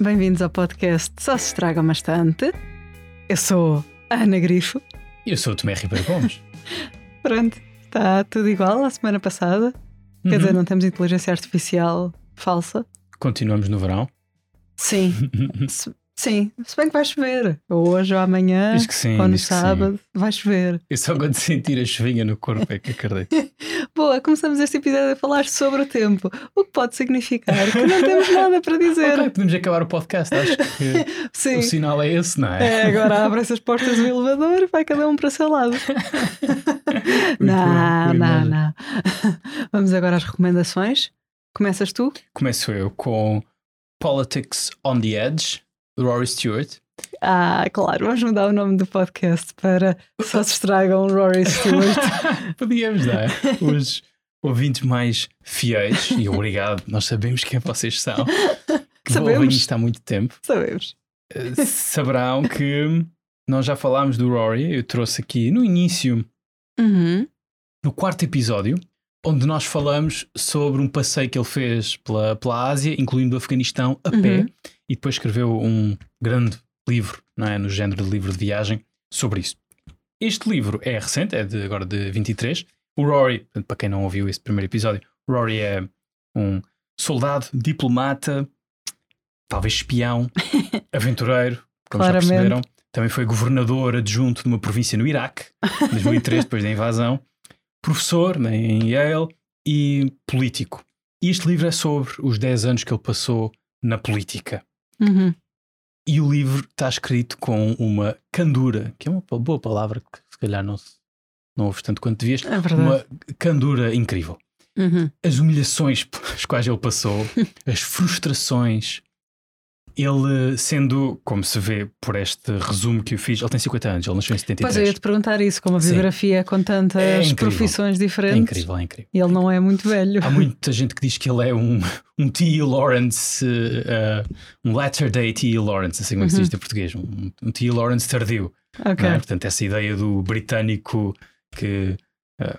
bem-vindos ao podcast Só se estraga bastante. Eu sou a Ana Grifo. E eu sou o Tomé Ribeiro Gomes. Pronto, está tudo igual à semana passada. Quer Uhum. dizer, não temos inteligência artificial falsa. Continuamos no verão. Sim, sim, se bem que vai chover. Ou hoje ou amanhã, sim, ou no sábado, vai chover. Eu só quando sentir a chuvinha no corpo é que acredito. Boa, começamos este episódio a falar sobre o tempo, o que pode significar que não temos nada para dizer. podemos acabar o podcast. Acho que Sim. o sinal é esse, não é? É, agora abrem-se as portas do elevador e vai cada um para o seu lado. Não, não, não. Vamos agora às recomendações. Começas tu? Começo eu com Politics on the Edge, do Rory Stewart. Ah, claro, vamos mudar o nome do podcast para Só se estragam Rory Stewart. Podíamos, não é? Os ouvintes mais fiéis, e obrigado, nós sabemos quem vocês são, que Sabemos. ouvem isto há muito tempo. Sabemos. eh, saberão que nós já falámos do Rory. Eu trouxe aqui no início, Uhum. no quarto episódio, onde nós falamos sobre um passeio que ele fez pela, pela Ásia, incluindo o Afeganistão, a pé, Uhum. E depois escreveu um grande livro, não é? no género de livro de viagem, sobre isso. Este livro é recente, é de, agora de 23. O Rory, para quem não ouviu esse primeiro episódio, Rory é um soldado, diplomata, talvez espião, aventureiro, como já Claramente. perceberam. Também foi governador adjunto de uma província no Iraque, em 2003, depois da invasão. Professor né, em Yale e político. E este livro é sobre os 10 anos que ele passou na política. Uhum. E o livro está escrito com uma candura, que é uma boa palavra que se calhar não, se- não ouves tanto quanto devias, É verdade. uma candura incrível. Uhum. As humilhações pelas quais ele passou, as frustrações, ele sendo, como se vê por este resumo que eu fiz, ele tem 50 anos, ele nasceu em Pois eu 73. ia te perguntar isso, como a Sim. biografia com tantas É incrível. profissões É diferentes. incrível, é incrível. E ele não é muito velho. Há muita gente que diz que ele é um, um T. Lawrence, eh, um latter day T. Lawrence, assim como é que se diz em português, um, um T. Lawrence tardio. Ok. é? Portanto, essa ideia do britânico que, eh,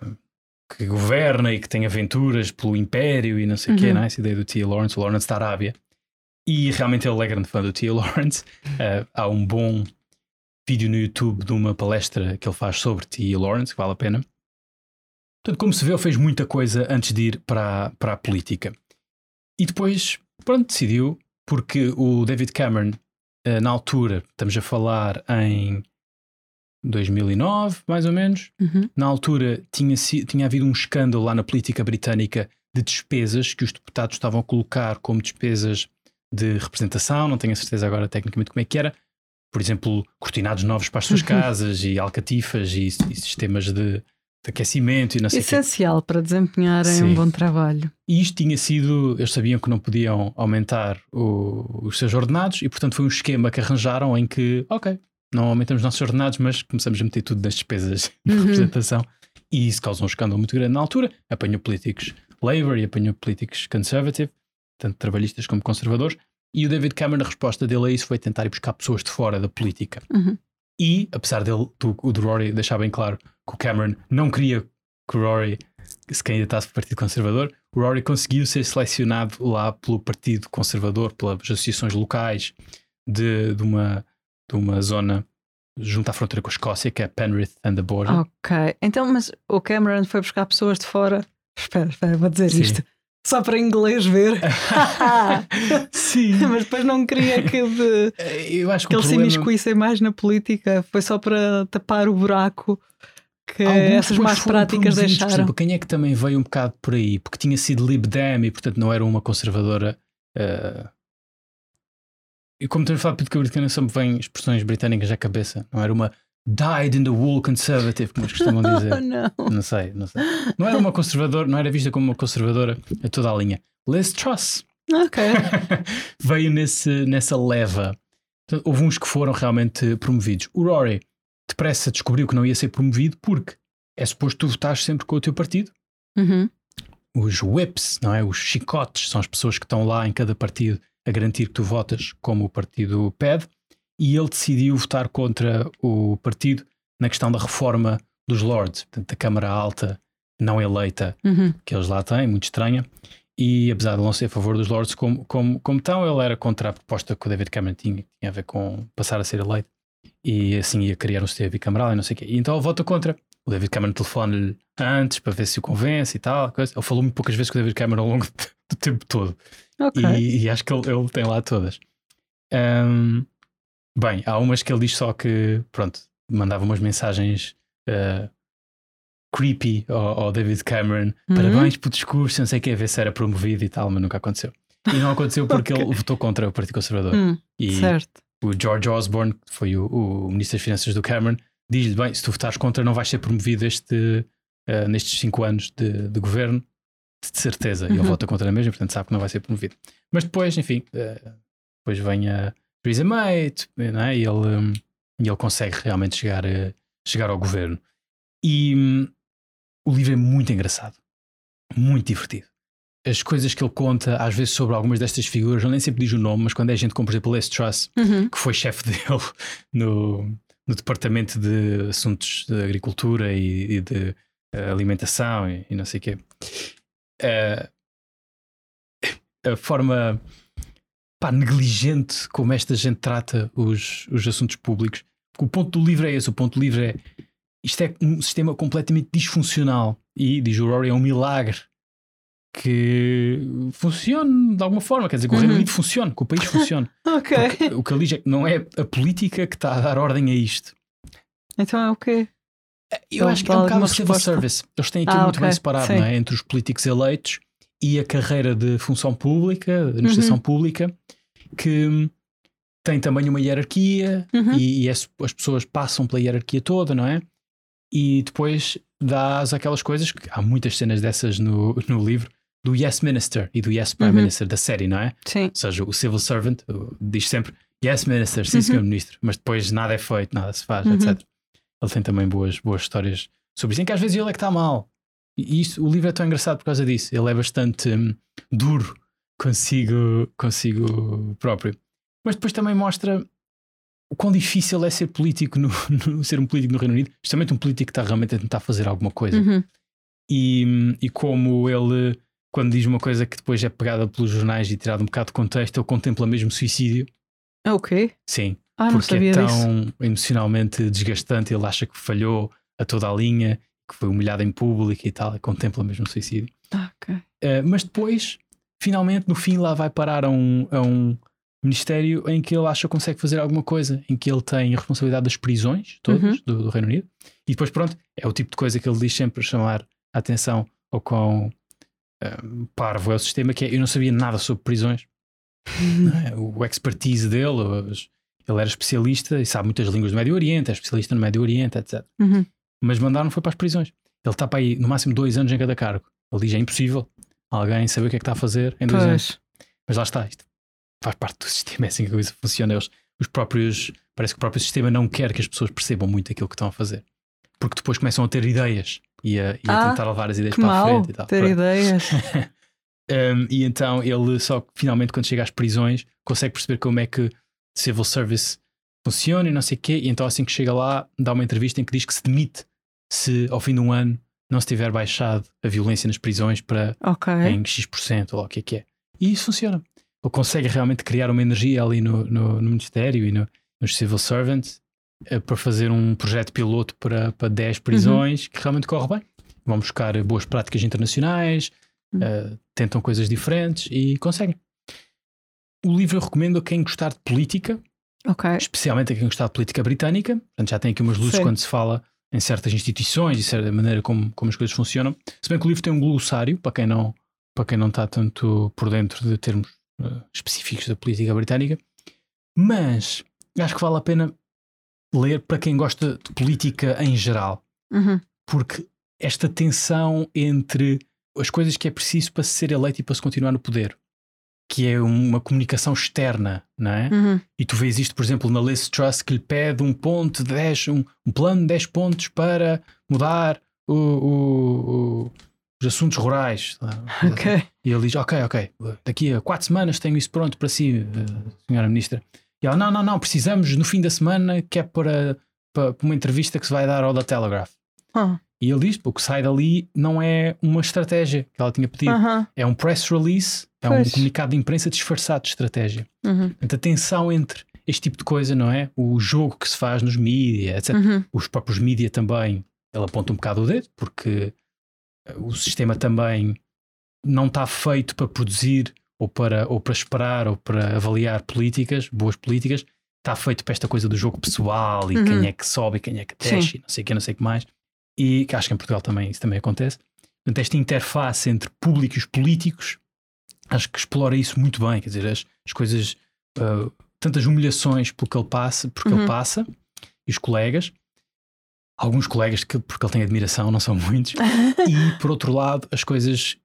que governa e que tem aventuras pelo império e não sei o quê, Uhum. não é? essa ideia do T. Lawrence, o Lawrence da Arábia. E realmente ele é grande fã do T. Lawrence. Eh, há um bom vídeo no YouTube de uma palestra que ele faz sobre T. Lawrence, que vale a pena. Portanto, como se vê, ele fez muita coisa antes de ir para, a- para a política. E depois, pronto, decidiu, porque o David Cameron, eh, na altura, estamos a falar em 2009, mais ou menos, Uhum. na altura tinha, tinha havido um escândalo lá na política britânica de despesas que os deputados estavam a colocar como despesas de representação, não tenho a certeza agora tecnicamente como é que era. Por exemplo, cortinados novos para as suas casas e alcatifas e, e sistemas de, de aquecimento e não sei o quê. Essencial para desempenharem Sim. um bom trabalho. E isto tinha sido, eles sabiam que não podiam aumentar o- os seus ordenados e, portanto, foi um esquema que arranjaram em que, ok, não aumentamos os nossos ordenados, mas começamos a meter tudo nas despesas de Uhum. representação. E isso causou um escândalo muito grande na altura. Apanhou políticos Labour e apanhou políticos Conservative, tanto trabalhistas como conservadores. E o David Cameron, a resposta dele a isso foi tentar ir buscar pessoas de fora da política. Uhum. E, apesar dele, do, o do Rory deixar bem claro que o Cameron não queria que o Rory se candidatasse para o Partido Conservador, o Rory conseguiu ser selecionado lá pelo Partido Conservador, pelas associações locais de, de, uma, de uma zona junto à fronteira com a Escócia, que é Penrith and the Border. Ok. Então, mas o Cameron foi buscar pessoas de fora. Espera, espera, vou dizer Sim. isto. Só para inglês ver. Sim. mas depois não queria que, de- Eu acho que, que o eles se problema... imiscuíssem mais na política. Foi só para tapar o buraco que Alguns essas más práticas promovidos, Por deixaram. exemplo, quem é que também veio um bocado por aí? Porque tinha sido Lib Dem e, portanto, não era uma conservadora. eh, E como temos falado de política britânica, sempre vêm expressões britânicas à cabeça. Não era uma died in the wool conservative, como eles costumam Oh, dizer. não. Não sei, não sei. Não era uma conservadora, não era vista como uma conservadora a toda a linha. Liz Truss Ok. veio nesse, nessa leva. Portanto, houve uns que foram realmente promovidos. O Rory depressa descobriu que não ia ser promovido porque é suposto tu votares sempre com o teu partido. Uhum. Os whips, não é? Os chicotes, são as pessoas que estão lá em cada partido a garantir que tu votas como o partido pede. E ele decidiu votar contra o partido na questão da reforma dos Lords, portanto, da Câmara Alta não eleita Uhum. que eles lá têm, muito estranha. E apesar de não ser a favor dos Lords, como, como, como tão, ele era contra a proposta que o David Cameron tinha, que tinha a ver com passar a ser eleito e assim ia criar um sistema bicameral e não sei o quê. E então ele vota contra. O David Cameron telefona-lhe antes para ver se o convence e tal. Coisa. Ele falou muito poucas vezes com o David Cameron ao longo do tempo todo. Ok. E, e acho que ele, ele tem lá todas. Ahm, bem, há umas que ele diz só que, pronto, mandava umas mensagens ah, creepy ao, ao David Cameron. Uhum. Parabéns pelo discurso, não sei o que, a ver se era promovido e tal, mas nunca aconteceu. E não aconteceu porque Ok. ele votou contra o Partido Conservador. Hum, E certo. o George Osborne, que foi o, o Ministro das Finanças do Cameron, diz-lhe: bem, se tu votares contra, não vais ser promovido este, ah, nestes cinco anos de, de governo, de certeza. E ele Uhum. vota contra mesmo, portanto sabe que não vai ser promovido. Mas depois, enfim, ah, depois vem a Theresa May não é? e, ele, hum, e ele consegue realmente chegar, a- chegar ao governo. E hum, o livro é muito engraçado, muito divertido. As coisas que ele conta, às vezes, sobre algumas destas figuras, ele nem sempre diz o nome, mas quando é gente como, por exemplo, Les Truss, Uhum. que foi chefe dele no, no departamento de assuntos de agricultura e, e de eh, alimentação e, e não sei o quê. Eh, a forma pá, negligente como esta gente trata os, os assuntos públicos. O ponto do livro é esse: o ponto do livro é isto é um sistema completamente disfuncional e, diz o Rory, é um milagre que funcione de alguma forma. Quer dizer, que o Reino Uhum. Unido funcione, que o país funcione. Porque o que ele diz é que não é a política que está a dar ordem a isto. Então é o quê? Eu Ele acho que é um bocado o civil service. Eles têm aquilo Ah, muito bem ok. separado, é? Entre os políticos eleitos e a carreira de função pública, de administração Uhum. pública, que tem também uma hierarquia Uhum. e, e as, as pessoas passam pela hierarquia toda, não é? E depois dás aquelas coisas que há muitas cenas dessas no, no livro do Yes Minister e do Yes Prime Uhum. Minister da série, não é? Sim. Ou seja, o civil servant diz sempre Yes, Minister, sim, Uhum. senhor Ministro, mas depois nada é feito, nada se faz, Uhum. etc. Ele tem também boas, boas histórias sobre isso, em que às vezes ele é que está mal. E isso, o livro é tão engraçado por causa disso. Ele é bastante hum, duro consigo, consigo próprio. Mas depois também mostra o quão difícil é ser político, no, no- ser um político no Reino Unido, justamente um político que está realmente a tentar fazer alguma coisa Uhum. e, e como ele, quando diz uma coisa que depois é pegada pelos jornais e tirada um bocado de contexto, ele contempla mesmo suicídio. É o quê? Sim, Ah, não porque é disso. tão emocionalmente desgastante. Ele acha que falhou a toda a linha, que foi humilhado em público e tal. e Contempla mesmo suicídio. Ah, ok. Uh, mas depois, finalmente, no fim, lá vai parar a um, a um ministério em que ele acha que consegue fazer alguma coisa, em que ele tem a responsabilidade das prisões todas Uhum. do, do Reino Unido. E depois, pronto, é o tipo de coisa que ele diz sempre chamar a atenção ao quão um, parvo é o sistema, que é, eu não sabia nada sobre prisões. é? O expertise dele, ele era especialista e sabe muitas línguas do Médio Oriente, é especialista no Médio Oriente, etc. Uhum. Mas mandaram foi para as prisões. Ele está para aí no máximo dois anos em cada cargo. Ele diz: é impossível alguém saber o que é que está a fazer em dois anos. Pois. Mas lá está, isto faz parte do sistema, é assim que a coisa funciona. Eles, os próprios, parece que o próprio sistema não quer que as pessoas percebam muito aquilo que estão a fazer. Porque depois começam a ter ideias e a, e a Ah, tentar levar as ideias para a mal frente e tal. ter Pronto. ideias. Um, e então ele só finalmente, quando chega às prisões, consegue perceber como é que civil service funciona e não sei o quê. E então, assim que chega lá, dá uma entrevista em que diz que se demite se ao fim de um ano não se tiver baixado a violência nas prisões para Ok. em X% ou lá o que é que é. E isso funciona. Ele consegue realmente criar uma energia ali no, no, no Ministério e no, nos Civil Servants eh, para fazer um projeto piloto para, para 10 prisões que realmente corre bem. Vão buscar boas práticas internacionais, Uhum. eh, tentam coisas diferentes e conseguem. O livro eu recomendo a quem gostar de política, Ok. especialmente a quem gostar de política britânica. Portanto, já tem aqui umas luzes Sim. quando se fala em certas instituições e certa maneira como, como as coisas funcionam. Se bem que o livro tem um glossário, para quem não, para quem não está tanto por dentro de termos eh, específicos da política britânica. Mas acho que vale a pena ler para quem gosta de política em geral, Uhum. porque esta tensão entre as coisas que é preciso para se ser eleito e para se continuar no poder, que é uma comunicação externa, não é? Uhum. E tu vês isto, por exemplo, na Liz Truss, que lhe pede um ponto de 10, um, um plano de 10 pontos para mudar o- o- o- os assuntos rurais. Ok. E ele diz: Ok, ok, daqui a 4 semanas tenho isso pronto para si, eh, senhora Ministra. E ela: Não, não, não, precisamos no fim da semana, que é para, para, para uma entrevista que se vai dar ao da Telegraph. Ah, E ele diz: o que sai dali não é uma estratégia que ela tinha pedido, é um press release, é Pois. um comunicado de imprensa disfarçado de estratégia. Uhum. Portanto, a tensão entre este tipo de coisa, não é? O jogo que se faz nos mídia, etc. Uhum. Os próprios mídia também, ele aponta um bocado o dedo, porque eh, o sistema também não está feito para produzir ou para, ou para esperar ou para avaliar políticas, boas políticas. Está feito para esta coisa do jogo pessoal e Uhum. quem é que sobe e quem é que desce, e não sei o que, não sei o que mais. E que acho que em Portugal também isso também acontece. Portanto, esta interface entre público e os políticos, acho que explora isso muito bem. Quer dizer, as, as coisas, ah, tantas humilhações pelo que ele passa, porque Uhum. ele passa, e os colegas, alguns colegas que, porque ele tem admiração, não são muitos, e por outro lado, as coisas,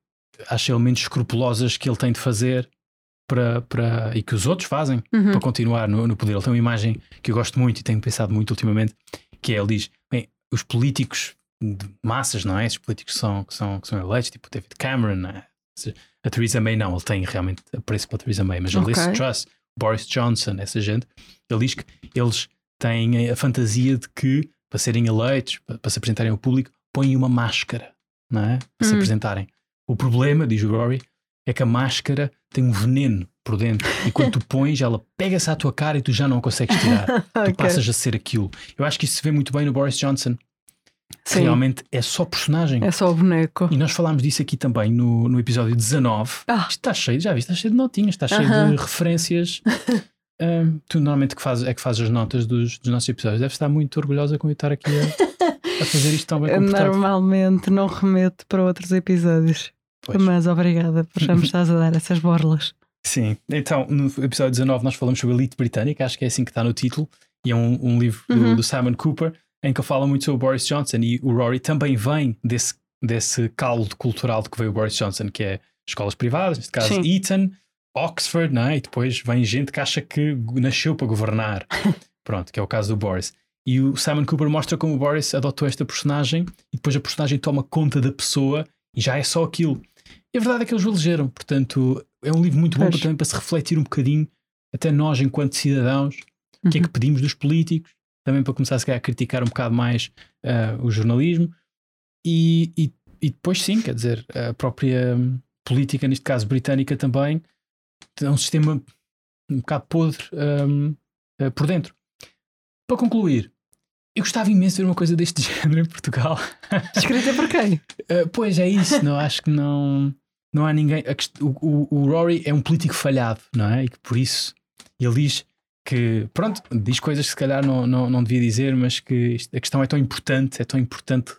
acho elementos escrupulosas que ele tem de fazer para, para, e que os outros fazem Uhum. para continuar no, no poder. Ele tem uma imagem que eu gosto muito e tenho pensado muito ultimamente, que é ele diz: bem, os políticos de massas, não é? Esses políticos que são, que são, que são eleitos, tipo David Cameron, é? a Theresa May não, ele tem realmente apreço pela Theresa May, mas a Liz. Truss, Boris Johnson, essa gente, ele diz que eles têm a fantasia de que para serem eleitos, para, para se apresentarem ao público, põem uma máscara, não é? Para se Hum. apresentarem. O problema, diz o Rory, é que a máscara tem um veneno por dentro e quando tu pões, ela pega-se à tua cara e tu já não a consegues tirar. Tu Ok. passas a ser aquilo. Eu acho que isso se vê muito bem no Boris Johnson. Sim. Realmente é só personagem. É só o boneco. E nós falámos disso aqui também no, no episódio 19. Ah. Isto está cheio, já viste? Está cheio de notinhas, está cheio Aham. de referências. Ahm, tu normalmente que fazes, é que fazes as notas dos, dos nossos episódios. Deves estar muito orgulhosa com eu estar aqui a, a fazer isto tão bem comportado. normalmente não remeto para outros episódios. Pois. Mas obrigada por já me estás a dar essas borlas. Sim, então no episódio 19 nós falamos sobre a elite britânica, acho que é assim que está no título, e é um, um livro do, Uhum. do Simon Cooper em que ele fala muito sobre o Boris Johnson e o Rory também vem desse, desse caldo cultural de que veio o Boris Johnson, que é escolas privadas, neste caso Sim. Eton, Oxford, não é? e depois vem gente que acha que nasceu para governar. Pronto, que é o caso do Boris. E o Simon Cooper mostra como o Boris adotou esta personagem e depois a personagem toma conta da pessoa e já é só aquilo. E a verdade é que eles o elegeram, portanto, é um livro muito bom para, também para se refletir um bocadinho, até nós, enquanto cidadãos, o que é que pedimos dos políticos, também para começar calhar, a criticar um bocado mais ah, o jornalismo. E, e, e depois, sim, quer dizer, a própria política, neste caso britânica também, é um sistema um bocado podre hum, ah, por dentro. Para concluir, eu gostava imenso de ver uma coisa deste género em Portugal. Escrita por quem? Uh, pois é isso, não acho que não, não há ninguém. a o, o- Rory é um político falhado, não é? E que por isso ele diz que, pronto, diz coisas que se calhar não, não, não devia dizer, mas que a questão é tão importante, é tão importante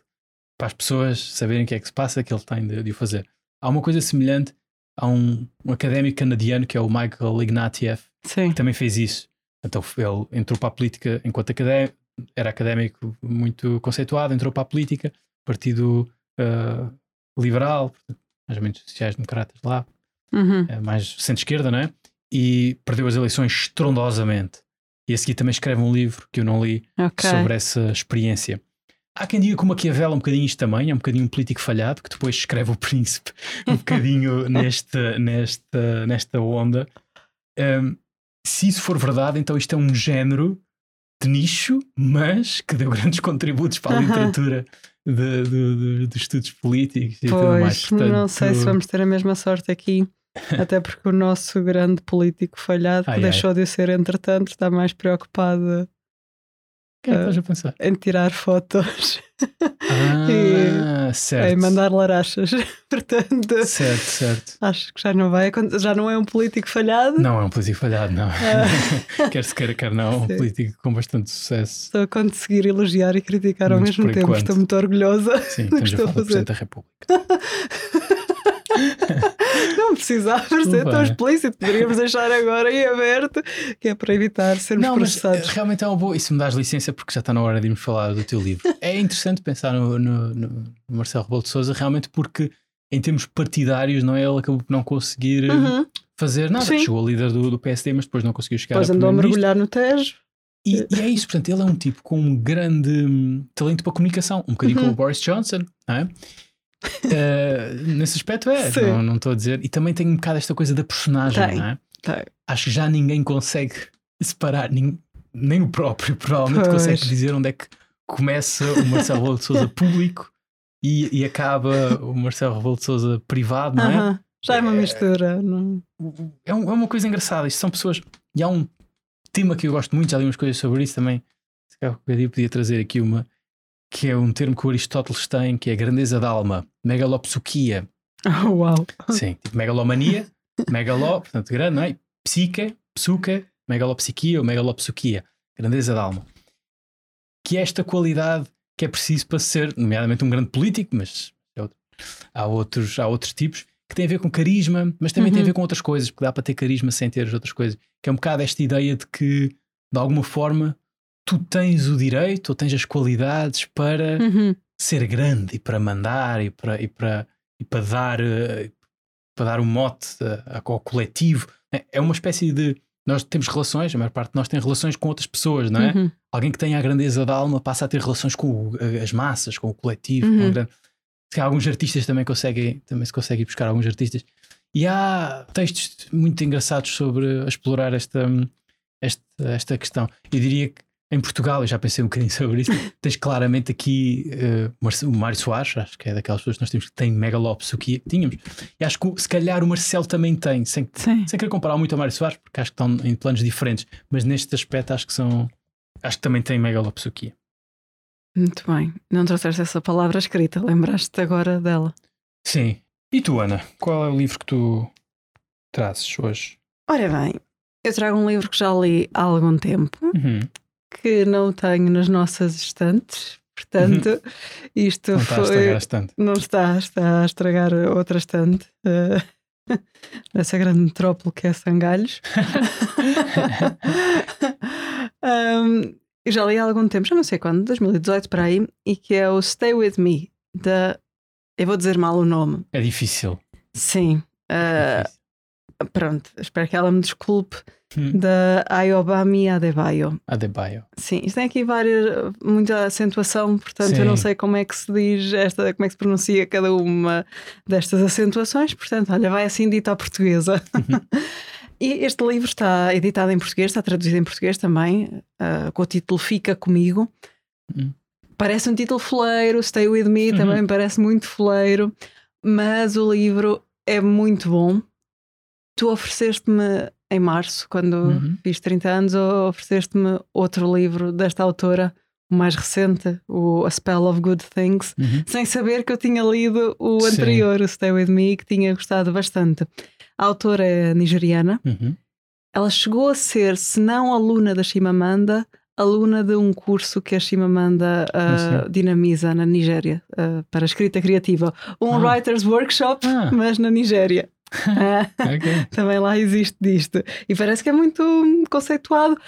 para as pessoas saberem o que é que se passa que ele tem de, de o fazer. Há uma coisa semelhante a um, um académico canadiano que é o Michael Ignatieff, Sim. que também fez isso. Então ele entrou para a política enquanto académico, era académico muito conceituado, entrou para a política, partido ah, liberal, mais ou menos sociais-democratas lá, Uhum. eh, mais centro-esquerda, não é? E perdeu as eleições estrondosamente. E a seguir também escreve um livro que eu não li Ok. sobre essa experiência. Há quem diga que o Maquiavel é um bocadinho isto também, é um bocadinho um político falhado, que depois escreve o príncipe um bocadinho nesta, nesta, nesta onda. Um, se isso for verdade, então isto é um género de nicho, mas que deu grandes contributos para a literatura de, de- de- estudos políticos e tudo mais. Pois, não sei se Portanto, vamos ter a mesma sorte aqui. Até porque o nosso grande político falhado, que Ai, ai. deixou de o ser entretanto, está mais preocupado que é que estás a pensar? em tirar fotos, Ah, em certo. mandar larachas. Portanto, Certo, certo. acho que já não vai já não é um político falhado. Não é um político falhado, não. quer se queira, quer não, é um político com bastante sucesso. Estou a conseguir elogiar e criticar ao mesmo tempo. enquanto. Estou muito orgulhosa. Sim, do que estou a do fazer. Presidente da República. Precisava ser tão explícito. Poderíamos deixar agora em aberto, que é para evitar sermos Não, mas processados. eh, realmente é uma boa. Isso me dás licença porque já está na hora de irmos falar do teu livro. É interessante pensar no, no- no Marcelo Rebelo de Souza, realmente porque em termos partidários, não é? Ele acabou por não conseguir eh, Uhum. fazer nada. Sim. Chegou a líder do, do PSD, mas depois não conseguiu chegar Depois a andou a mergulhar no Tejo. E, e é isso, portanto, ele é um tipo com um grande hum, talento para comunicação, um bocadinho Uhum. como o Boris Johnson, não é? Eh, nesse aspecto é, Sim. não, estou a dizer. E também tem um bocado esta coisa da personagem, Tem, não é? tem. Acho que já ninguém consegue separar, nin- nem o próprio, provavelmente Pois. consegue dizer onde é que começa o Marcelo Rebelo de Souza público e, e acaba o Marcelo Rebelo de Souza privado, não é? Uh -huh. Já é uma mistura. Não... É, é, uma coisa engraçada. Isto são pessoas. E há um tema que eu gosto muito, já li umas coisas sobre isso também. Se calhar podia trazer aqui uma, que é um termo que o Aristóteles tem, que é grandeza da alma, megalopsuquia. Oh, uau! Sim, tipo megalomania, megaló, portanto grande, não é? Psique, psuca, megalopsiquia ou megalopsuquia, grandeza da alma. Que é esta qualidade que é preciso para ser, nomeadamente, um grande político, mas é há outros, há outros tipos, que tem a ver com carisma, mas também uhum. tem a ver com outras coisas, porque dá para ter carisma sem ter as outras coisas. Que é um bocado esta ideia de que, de alguma forma, tu tens o direito ou tens as qualidades para uhum. ser grande e para mandar e para, e para, e para dar eh, para dar um mote ao coletivo. É, é uma espécie de. Nós temos relações, a maior parte de nós tem relações com outras pessoas, não é? Uhum. Alguém que tenha a grandeza da alma passa a ter relações com as massas, com o coletivo. Uhum. Com grande... Alguns artistas também conseguem, também se conseguem buscar alguns artistas. E há textos muito engraçados sobre explorar esta, esta, esta questão. Eu diria que em Portugal, eu já pensei um bocadinho sobre isso, tens claramente aqui uh, o Mário Soares, acho que é daquelas pessoas que nós temos que tem que tínhamos. E acho que se calhar o Marcelo também tem, sem, sem querer comparar muito ao Mário Soares, porque acho que estão em planos diferentes, mas neste aspecto acho que são, acho que também tem megalopsuquia. Muito bem. Não trouxeste essa palavra escrita, lembraste-te agora dela. Sim. E tu, Ana, qual é o livro que tu trazes hoje? Ora bem, eu trago um livro que já li há algum tempo. Uhum que não tenho nas nossas estantes. Portanto, uhum. isto não foi. Está a estante. Não está, está a estragar outra estante. Uh, nessa grande metrópole que é Sangalhos. um, já li há algum tempo, já não sei quando, 2018 para aí, e que é o Stay With Me, da. Eu vou dizer mal o nome. É difícil. Sim. Uh, é difícil. Pronto, espero que ela me desculpe hum. da Ayobami Adebayo. Adebayo. Sim, isto tem aqui várias, muita acentuação, portanto Sim. eu não sei como é que se diz esta, como é que se pronuncia cada uma destas acentuações, portanto, olha, vai assim dita à portuguesa. Uhum. e este livro está editado em português, está traduzido em português também, uh, com o título Fica Comigo. Uhum. Parece um título foleiro, Stay With Me uhum. também parece muito foleiro, mas o livro é muito bom. Tu ofereceste-me em março, quando uhum. fiz 30 anos, ofereceste-me outro livro desta autora, o mais recente, o A Spell of Good Things, uhum. sem saber que eu tinha lido o anterior, Sim. o Stay With Me, que tinha gostado bastante. A autora é nigeriana. Uhum. Ela chegou a ser, se não aluna da Shimamanda, aluna de um curso que a Shimamanda uh, dinamiza na Nigéria uh, para escrita criativa. Um ah. writer's workshop, ah. mas na Nigéria. Okay. Também lá existe disto. E parece que é muito conceituado,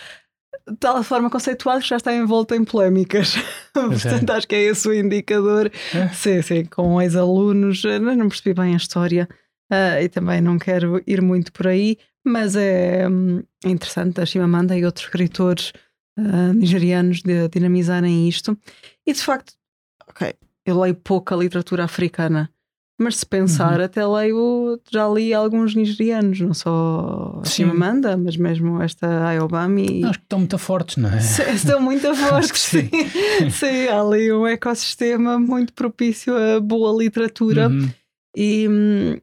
de tal forma conceituado que já está envolto em polémicas. Portanto, é. acho que é esse o indicador. É. Sim, sim, com ex-alunos. Não percebi bem a história uh, e também não quero ir muito por aí, mas é, hum, interessante a Shimamanda e outros escritores uh, nigerianos de dinamizarem isto. E de facto, ok, eu leio pouca literatura africana mas se pensar, uhum. até leio, já li alguns nigerianos, não só a Chimamanda, mas mesmo esta Ayobami. Acho que estão muito fortes, não é? Estão muito fortes, sim. sim. há ali um ecossistema muito propício a boa literatura. Uhum. E hum,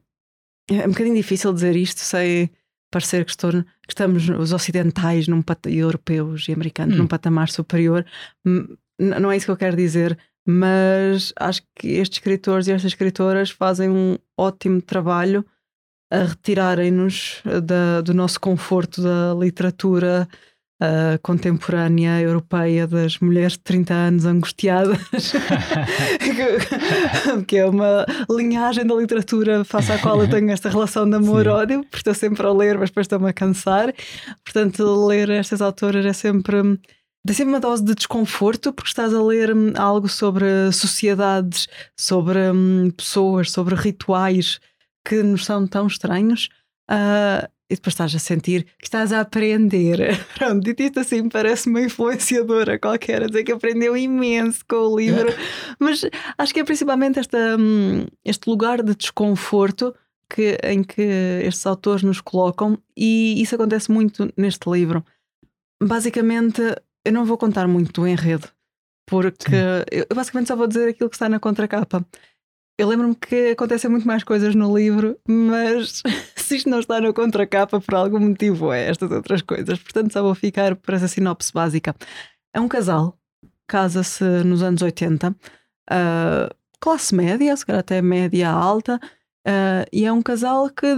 é um bocadinho difícil dizer isto, sei parecer que, estou, que estamos os ocidentais num e europeus e americanos uhum. num patamar superior. Hum, não é isso que eu quero dizer, mas acho que estes escritores e estas escritoras fazem um ótimo trabalho a retirarem-nos do nosso conforto da literatura uh, contemporânea europeia das mulheres de 30 anos angustiadas, que é uma linhagem da literatura face à qual eu tenho esta relação de amor-ódio, porque estou sempre a ler, mas depois estou-me a cansar. Portanto, ler estas autoras é sempre Dá sempre uma dose de desconforto porque estás a ler hum, algo sobre sociedades, sobre hum, pessoas, sobre rituais que nos são tão estranhos. Uh, e depois estás a sentir que estás a aprender. Pronto, dito isto assim, parece uma influenciadora qualquer a dizer que aprendeu imenso com o livro, mas acho que é principalmente esta, hum, este lugar de desconforto que, em que estes autores nos colocam, e isso acontece muito neste livro. Basicamente, eu não vou contar muito do enredo, porque eu basicamente só vou dizer aquilo que está na contracapa. Eu lembro-me que acontecem muito mais coisas no livro, mas se isto não está na contracapa, por algum motivo é estas outras coisas. Portanto, só vou ficar por essa sinopse básica. É um casal, casa-se nos anos 80, uh, classe média, se calhar até média alta, uh, e é um casal que,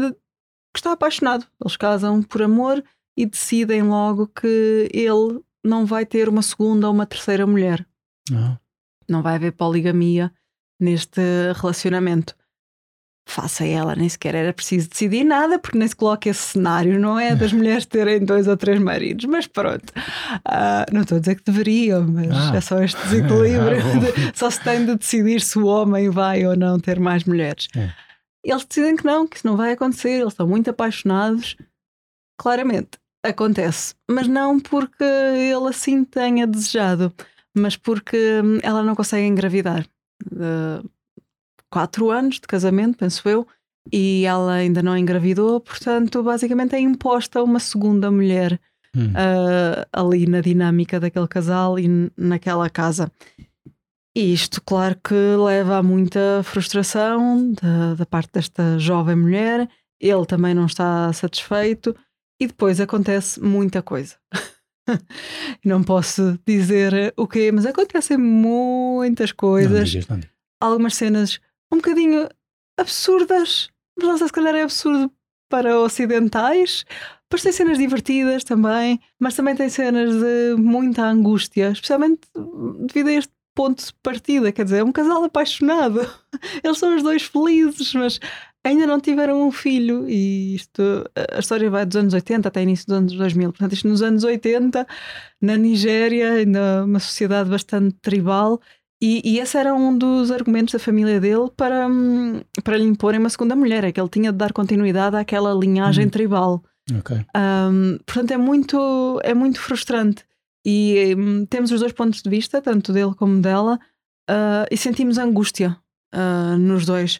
que está apaixonado. Eles casam por amor e decidem logo que ele não vai ter uma segunda ou uma terceira mulher. Não. Não vai haver poligamia neste relacionamento. Faça ela, nem sequer era preciso decidir nada, porque nem se coloca esse cenário, não é? Das mulheres terem dois ou três maridos, mas pronto. Ah, não estou a dizer que deveriam, mas Ah. é só este desequilíbrio. Ah, só se tem de decidir se o homem vai ou não ter mais mulheres. É. Eles decidem que não, que isso não vai acontecer, eles estão muito apaixonados. Claramente, acontece, mas não porque ele assim tenha desejado, mas porque hum, ela não consegue engravidar. Uh, quatro anos de casamento, penso eu, e ela ainda não engravidou, portanto, basicamente é imposta uma segunda mulher Hum. uh, ali na dinâmica daquele casal e naquela casa. E isto, claro, que leva a muita frustração da, da parte desta jovem mulher. Ele também não está satisfeito e depois acontece muita coisa. não posso dizer o quê, mas acontecem muitas Não coisas digas, não digas. algumas cenas um bocadinho absurdas, mas não sei se calhar é absurdo para ocidentais. Depois tem cenas divertidas também, mas também tem cenas de muita angústia, especialmente devido a este ponto de partida. Quer dizer, é um casal apaixonado. Eles são os dois felizes, mas ainda não tiveram um filho. E isto, a história vai dos anos 80 até início dos anos 2000. Portanto, isto nos anos 80, na Nigéria, ainda uma sociedade bastante tribal. E, e esse era um dos argumentos da família dele para, hum, para lhe imporem uma segunda mulher, é que ele tinha de dar continuidade àquela linhagem Hum. tribal. Ok. Um, portanto, é muito, é muito frustrante. E hum, temos os dois pontos de vista, tanto dele como dela, ah, e sentimos angústia ah, nos dois.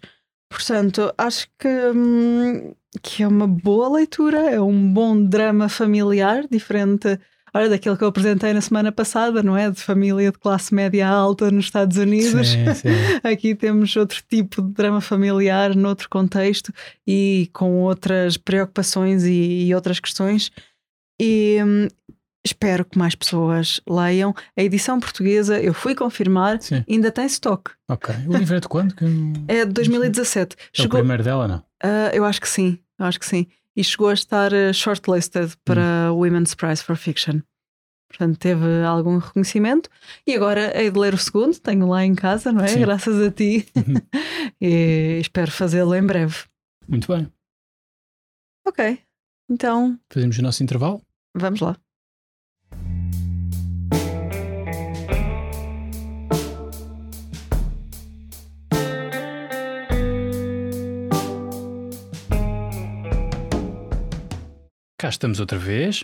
Portanto, acho que, hum, que é uma boa leitura, é um bom drama familiar, diferente. Olha, daquele que eu apresentei na semana passada, não é? De família de classe média alta nos Estados Unidos. Sim, sim. Aqui temos outro tipo de drama familiar, noutro contexto e com outras preocupações e, e outras questões. E hum, espero que mais pessoas leiam. A edição portuguesa, eu fui confirmar, Sim. ainda tem stock. Ok. O livro é de quando? Que É de 2017. É o Chegou, primeiro dela, não? Ah, eu acho que sim, eu acho que sim. E chegou a estar ah, shortlisted para o Women's Prize for Fiction. Portanto, teve algum reconhecimento. E agora hei de ler o segundo, tenho lá em casa, não é? Sim. Graças a ti. e espero fazê-lo em breve. Muito bem. Ok, então Fazemos o nosso intervalo. vamos lá. Cá estamos outra vez.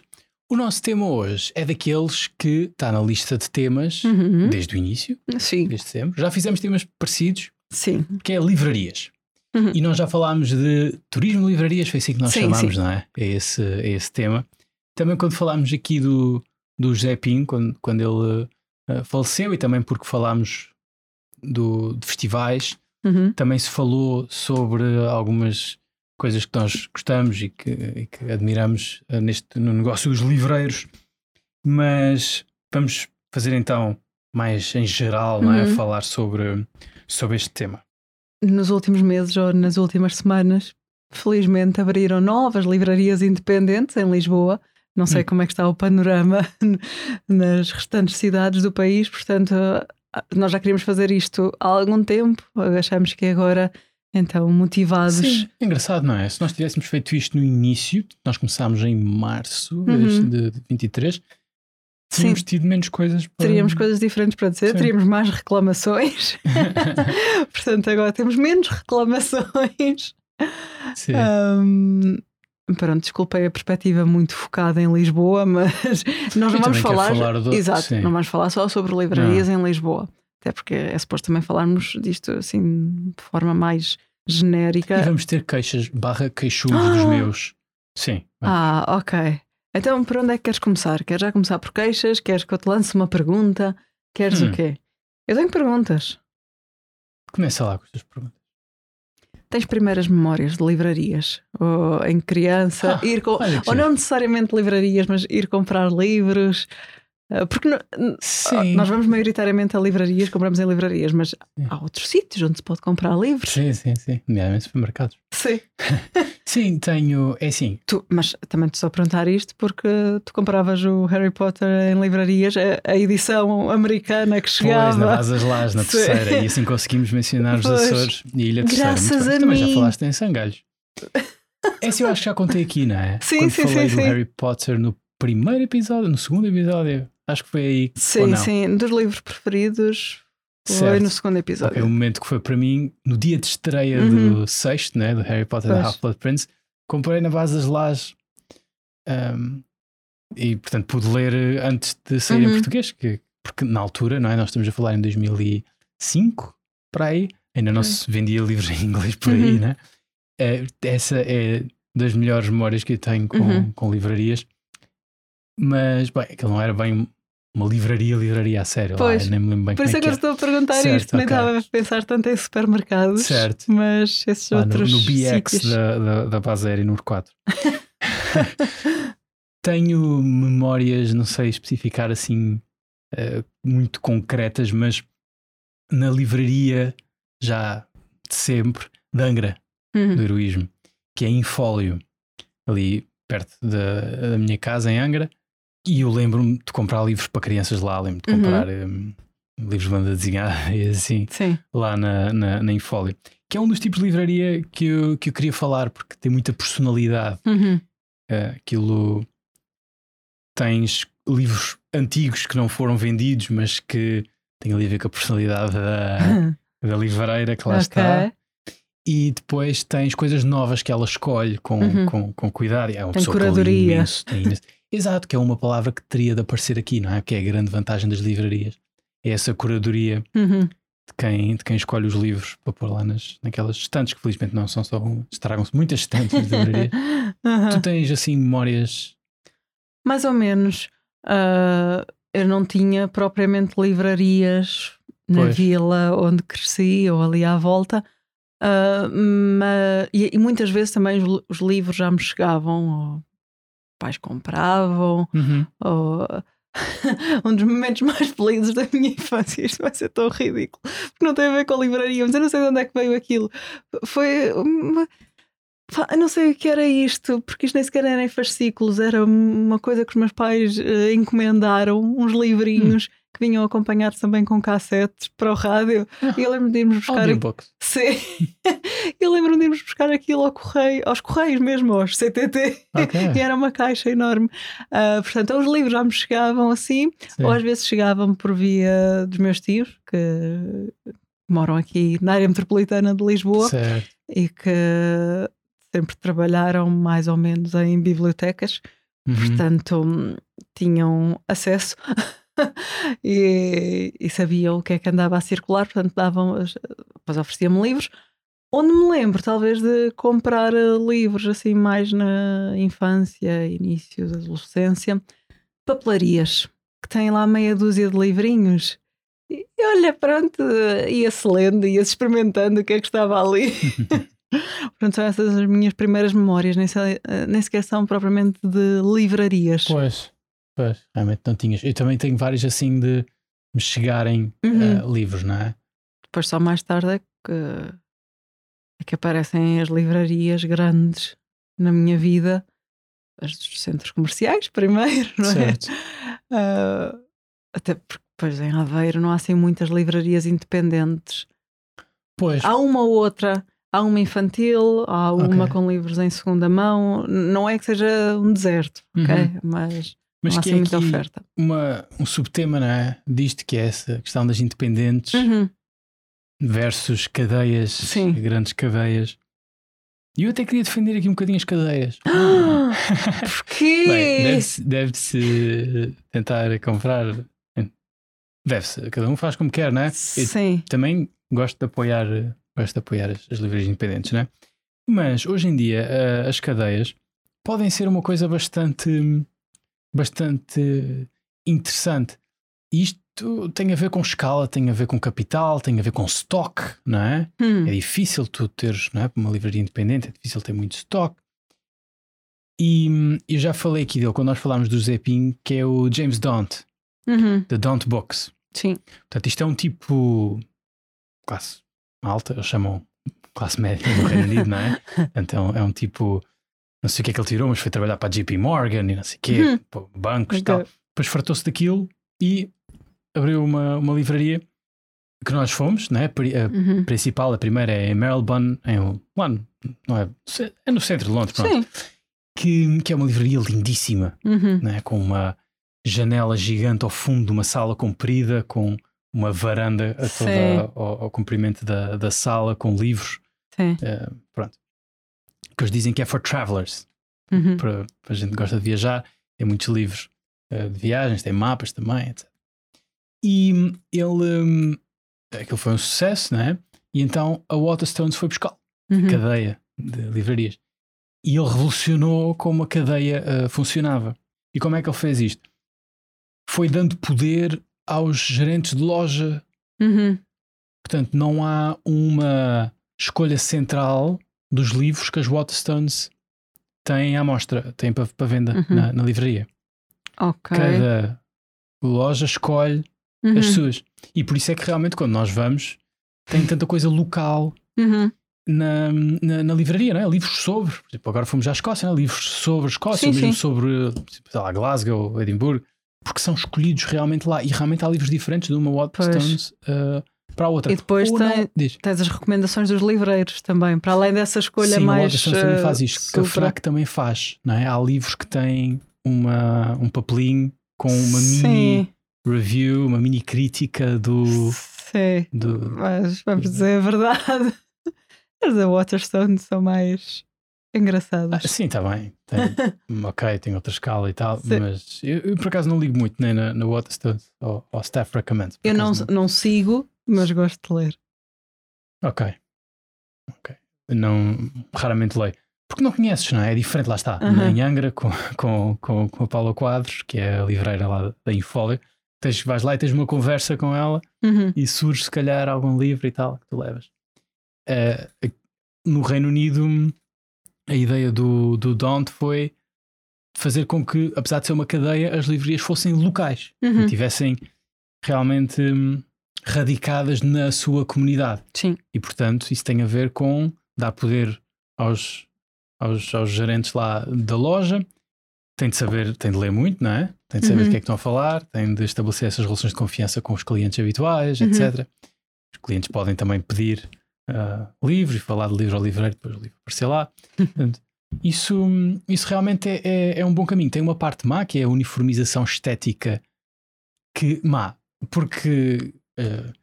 O nosso tema hoje é daqueles que está na lista de temas Uhum. desde o início, Sim, desde sempre. Já fizemos temas parecidos, sim. que é livrarias. Uhum. E nós já falámos de turismo de livrarias, foi assim que nós Sim, chamámos, sim. não é? É esse, é esse tema. Também quando falámos aqui do, do José Pinho, quando, quando ele eh, faleceu, e também porque falámos do, de festivais, Uhum. também se falou sobre algumas coisas que nós gostamos e que, e que admiramos eh, neste, no negócio dos livreiros. Mas vamos fazer então mais em geral, não é? Uhum. Falar sobre, sobre este tema. Nos últimos meses ou nas últimas semanas, felizmente abriram novas livrarias independentes em Lisboa. Não sei Hum. como é que está o panorama nas restantes cidades do país, portanto, nós já queríamos fazer isto há algum tempo, achamos que agora, então, motivados. Sim, é engraçado, não é? Se nós tivéssemos feito isto no início, nós começámos em março Uhum. de, de 23, Sim. tínhamos tido menos coisas para... Teríamos coisas diferentes para dizer, Sim. teríamos mais reclamações. Portanto, agora temos menos reclamações. Sim. Ahm, pronto, desculpei a perspectiva muito focada em Lisboa, mas nós não Eu vamos falar. falar do- Exato, sim. não vamos falar só sobre livrarias em Lisboa. Até porque é suposto também falarmos disto assim de forma mais genérica. E vamos ter queixas barra queixudos dos Ah! meus. Sim. Ah, ok. Então, por onde é que queres começar? Queres já começar por queixas? Queres que eu te lance uma pergunta? Queres Hum. o quê? Eu tenho perguntas. Começa lá com as tuas perguntas. Tens primeiras memórias de livrarias? Ou em criança? Ah, ir com... Ou não necessariamente livrarias, mas ir comprar livros? Ah, Porque Sim. nós vamos maioritariamente a livrarias, compramos em livrarias, mas há outros sítios onde se pode comprar livros. Sim, sim, sim. Nomeadamente supermercados. Sim. Sim, tenho. É assim. Tu, mas também te a perguntar isto porque tu compravas o Harry Potter em livrarias, a, a edição americana que Pois, chegava. na Vazas Las, na Sim. terceira. E assim conseguimos mencionar os Pois. Açores e Ilha Terceira. Graças a Também já falaste em Sangalhos. Esse eu acho que já contei aqui, não é? Sim, Quando sim, falei sim, do sim. Harry Potter no primeiro episódio, no segundo episódio. Acho que foi aí. Sim, sim, dos livros preferidos foi Certo. no segundo episódio. Ok, o momento que foi para mim, no dia de estreia Uhum. do sexto, né, do Harry Potter da Pois. Half-Blood Prince, comprei na base das Lajes um, e, portanto, pude ler antes de sair em Uhum. português, que, porque na altura, não é? Nós estamos a falar em 2005, para aí, ainda não Ok. se vendia livros em inglês por aí, Uhum. né? Eh, essa é das melhores memórias que eu tenho com, Uhum. com livrarias, mas, bem, aquilo não era bem uma livraria, livraria a sério, lá, Pois. eu nem me lembro bem Por isso é é que que eu estou a perguntar Certo, isto, nem estava a pensar tanto em supermercados, Certo. mas esses Lá no, outros no BX sítios. da, da, da base aérea número 4. Tenho memórias, não sei especificar assim, eh, muito concretas, mas na livraria já de sempre, de Angra, Uhum. do heroísmo, que é em fólio, ali perto da, da minha casa em Angra. E eu lembro-me de comprar livros para crianças lá, lembro-me de Uhum. comprar hum, livros de banda desenhada e assim Sim. lá na, na, na Infólio, que é um dos tipos de livraria que eu, que eu queria falar, porque tem muita personalidade. Uhum. Eh, aquilo tens livros antigos que não foram vendidos, mas que têm ali a ver com a personalidade da, da livreira que lá está. ok. E depois tens coisas novas que ela escolhe com, Uhum. com, com cuidado. É uma Tem pessoa que lê curadoria. imenso, tem imenso. Exato, que é uma palavra que teria de aparecer aqui, não é? Que é a grande vantagem das livrarias. É essa curadoria Uhum. de quem, de quem escolhe os livros para pôr lá nas, naquelas estantes, que felizmente não são só uma, estragam-se muitas estantes de livraria. Uhum. tu tens assim memórias. Mais ou menos. Ah, eu não tinha propriamente livrarias na Pois. vila onde cresci ou ali à volta. Ah, mas, e, e muitas vezes também os, os livros já me chegavam, ou pais compravam, ou um dos momentos mais felizes da minha infância. Isto vai ser tão ridículo, porque não tem a ver com a livraria, mas eu não sei de onde é que veio aquilo. Foi uma. Eu não sei o que era isto, porque isto nem sequer era em fascículos, era uma coisa que os meus pais eh, encomendaram, uns livrinhos que vinham acompanhados também com cassetes para o rádio. E eu lembro de irmos buscar. Audiobooks. Sim, eu lembro de irmos buscar aquilo ao correio, aos correios mesmo, aos CTT. Ok. E era uma caixa enorme. Ah, portanto, os livros já me chegavam assim, Sim. ou às vezes chegavam por via dos meus tios, que moram aqui na área metropolitana de Lisboa Certo. e que sempre trabalharam mais ou menos em bibliotecas, Uhum. portanto tinham acesso e, e sabiam o que é que andava a circular, portanto davam, depois ofereciam-me livros. Onde me lembro, talvez, de comprar eh, livros assim mais na infância, início da adolescência, papelarias, que têm lá meia dúzia de livrinhos. E e olha, pronto, ia-se lendo, ia-se experimentando o que é que estava ali. Portanto, são essas as minhas primeiras memórias, nem, sei- eh, nem sequer são propriamente de livrarias. Pois, pois, realmente não tinhas. Eu também tenho vários assim de me chegarem Uhum. eh, livros, não é? Depois, só mais tarde, é que, é que aparecem as livrarias grandes na minha vida, as dos centros comerciais, primeiro, não é? Certo. Ah, até porque, depois, em Aveiro, não há assim muitas livrarias independentes. Pois, Há uma ou outra. Há uma infantil, há uma Ok. com livros em segunda mão. Não é que seja um deserto, ok? Uhum. Mas, mas que assim é aqui oferta. uma, um subtema, não é? Disto que é essa questão das independentes Uhum. versus cadeias, Sim. grandes cadeias. E eu até queria defender aqui um bocadinho as cadeias. Porquê? Bem, deve-se deve-se tentar comprar. Deve-se, cada um faz como quer, não é? Eu Sim. também gosto de apoiar, gosto de apoiar as, as livrarias independentes, não é? Mas hoje em dia eh, as cadeias podem ser uma coisa bastante, bastante interessante. isto tem a ver com escala, tem a ver com capital, tem a ver com stock, não é? Hum. É difícil tu teres, não é? Uma livraria independente, é difícil ter muito stock. E eu já falei aqui dele quando nós falámos do Zepin, que é o James Daunt, Uhum. da Daunt Books. Sim. Portanto, isto é um tipo classe alta, eles chamam classe média no Reino Unido, não é? Então é um tipo, não sei o que é que ele tirou, mas foi trabalhar para a JP Morgan e não sei o quê, Uhum. pô, bancos e Ok. tal. Depois fartou-se daquilo e abriu uma, uma livraria que nós fomos, né? A Uhum. principal, a primeira é em Marylebone, em, lá no, não é, é no centro de Londres, pronto, Sim. que, que é uma livraria lindíssima, Uhum. né? com uma janela gigante ao fundo de uma sala comprida, com uma varanda a toda ao, ao comprimento da, da sala, com livros, Sim. eh, pronto. Que eles dizem que é for travelers, Uhum. para, para a gente que gosta de viajar, tem muitos livros eh, de viagens, tem mapas também, etc. E hum, ele, hum, aquilo foi um sucesso, né? E então a Waterstones foi buscar Uhum. cadeia de livrarias. E ele revolucionou como a cadeia eh, funcionava. E como é que ele fez isto? Foi dando poder aos gerentes de loja. Uhum. Portanto, não há uma escolha central dos livros que as Waterstones têm à mostra, têm para, para venda Uhum. na, na livraria. Ok. Cada loja escolhe Uhum. as suas. E por isso é que realmente quando nós vamos, tem tanta coisa local Uhum. na, na, na livraria, não é? Livros sobre, por exemplo, agora fomos à Escócia, não é? livros sobre Escócia, Sim, ou mesmo sim. sobre sei lá, Glasgow, Edimburgo, porque são escolhidos realmente lá. E realmente há livros diferentes de uma Waterstones uh, para a outra. E depois Ou tem- diz. Tens as recomendações dos livreiros também, para além dessa escolha Sim, mais. Waterstones também eh, faz isto, que a. FNAC também faz, não é? Há livros que têm uma, um papelinho com uma mini Sim, review, uma mini crítica do. sim. do Mas vamos dizer a verdade. As da Waterstone são mais Ah, engraçadas. sim, está bem. Tem- ok, tem outra escala e tal, Sim. mas eu, eu, por acaso não ligo muito nem na, na Waterstones ou, ou Staff Recommends. Eu não, acaso não sigo, mas gosto de ler. Ok. Ok. Não, raramente leio. Porque não conheces, não é? É diferente, lá está. Aham. Em Angra, com, com, com, com a Paula Quadros, que é a livreira lá da Infólio, tens, vais lá e tens uma conversa com ela Uhum. e surge, se calhar, algum livro e tal que tu levas. Eh, no Reino Unido, a ideia do, do Daunt foi fazer com que, apesar de ser uma cadeia, as livrarias fossem locais Uhum. e tivessem realmente hum, radicadas na sua comunidade. Sim. E portanto, isso tem a ver com dar poder aos, aos, aos gerentes lá da loja. Tem de saber, tem de ler muito, não é? Tem de saber Uhum. do que é que estão a falar, tem de estabelecer essas relações de confiança com os clientes habituais, Uhum. etc. Os clientes podem também pedir ah, livros e falar de livro ao livreiro, depois o livro aparecer lá. Portanto, isso, isso realmente é, é, é um bom caminho. Tem uma parte má, que é a uniformização estética, que má, porque eh,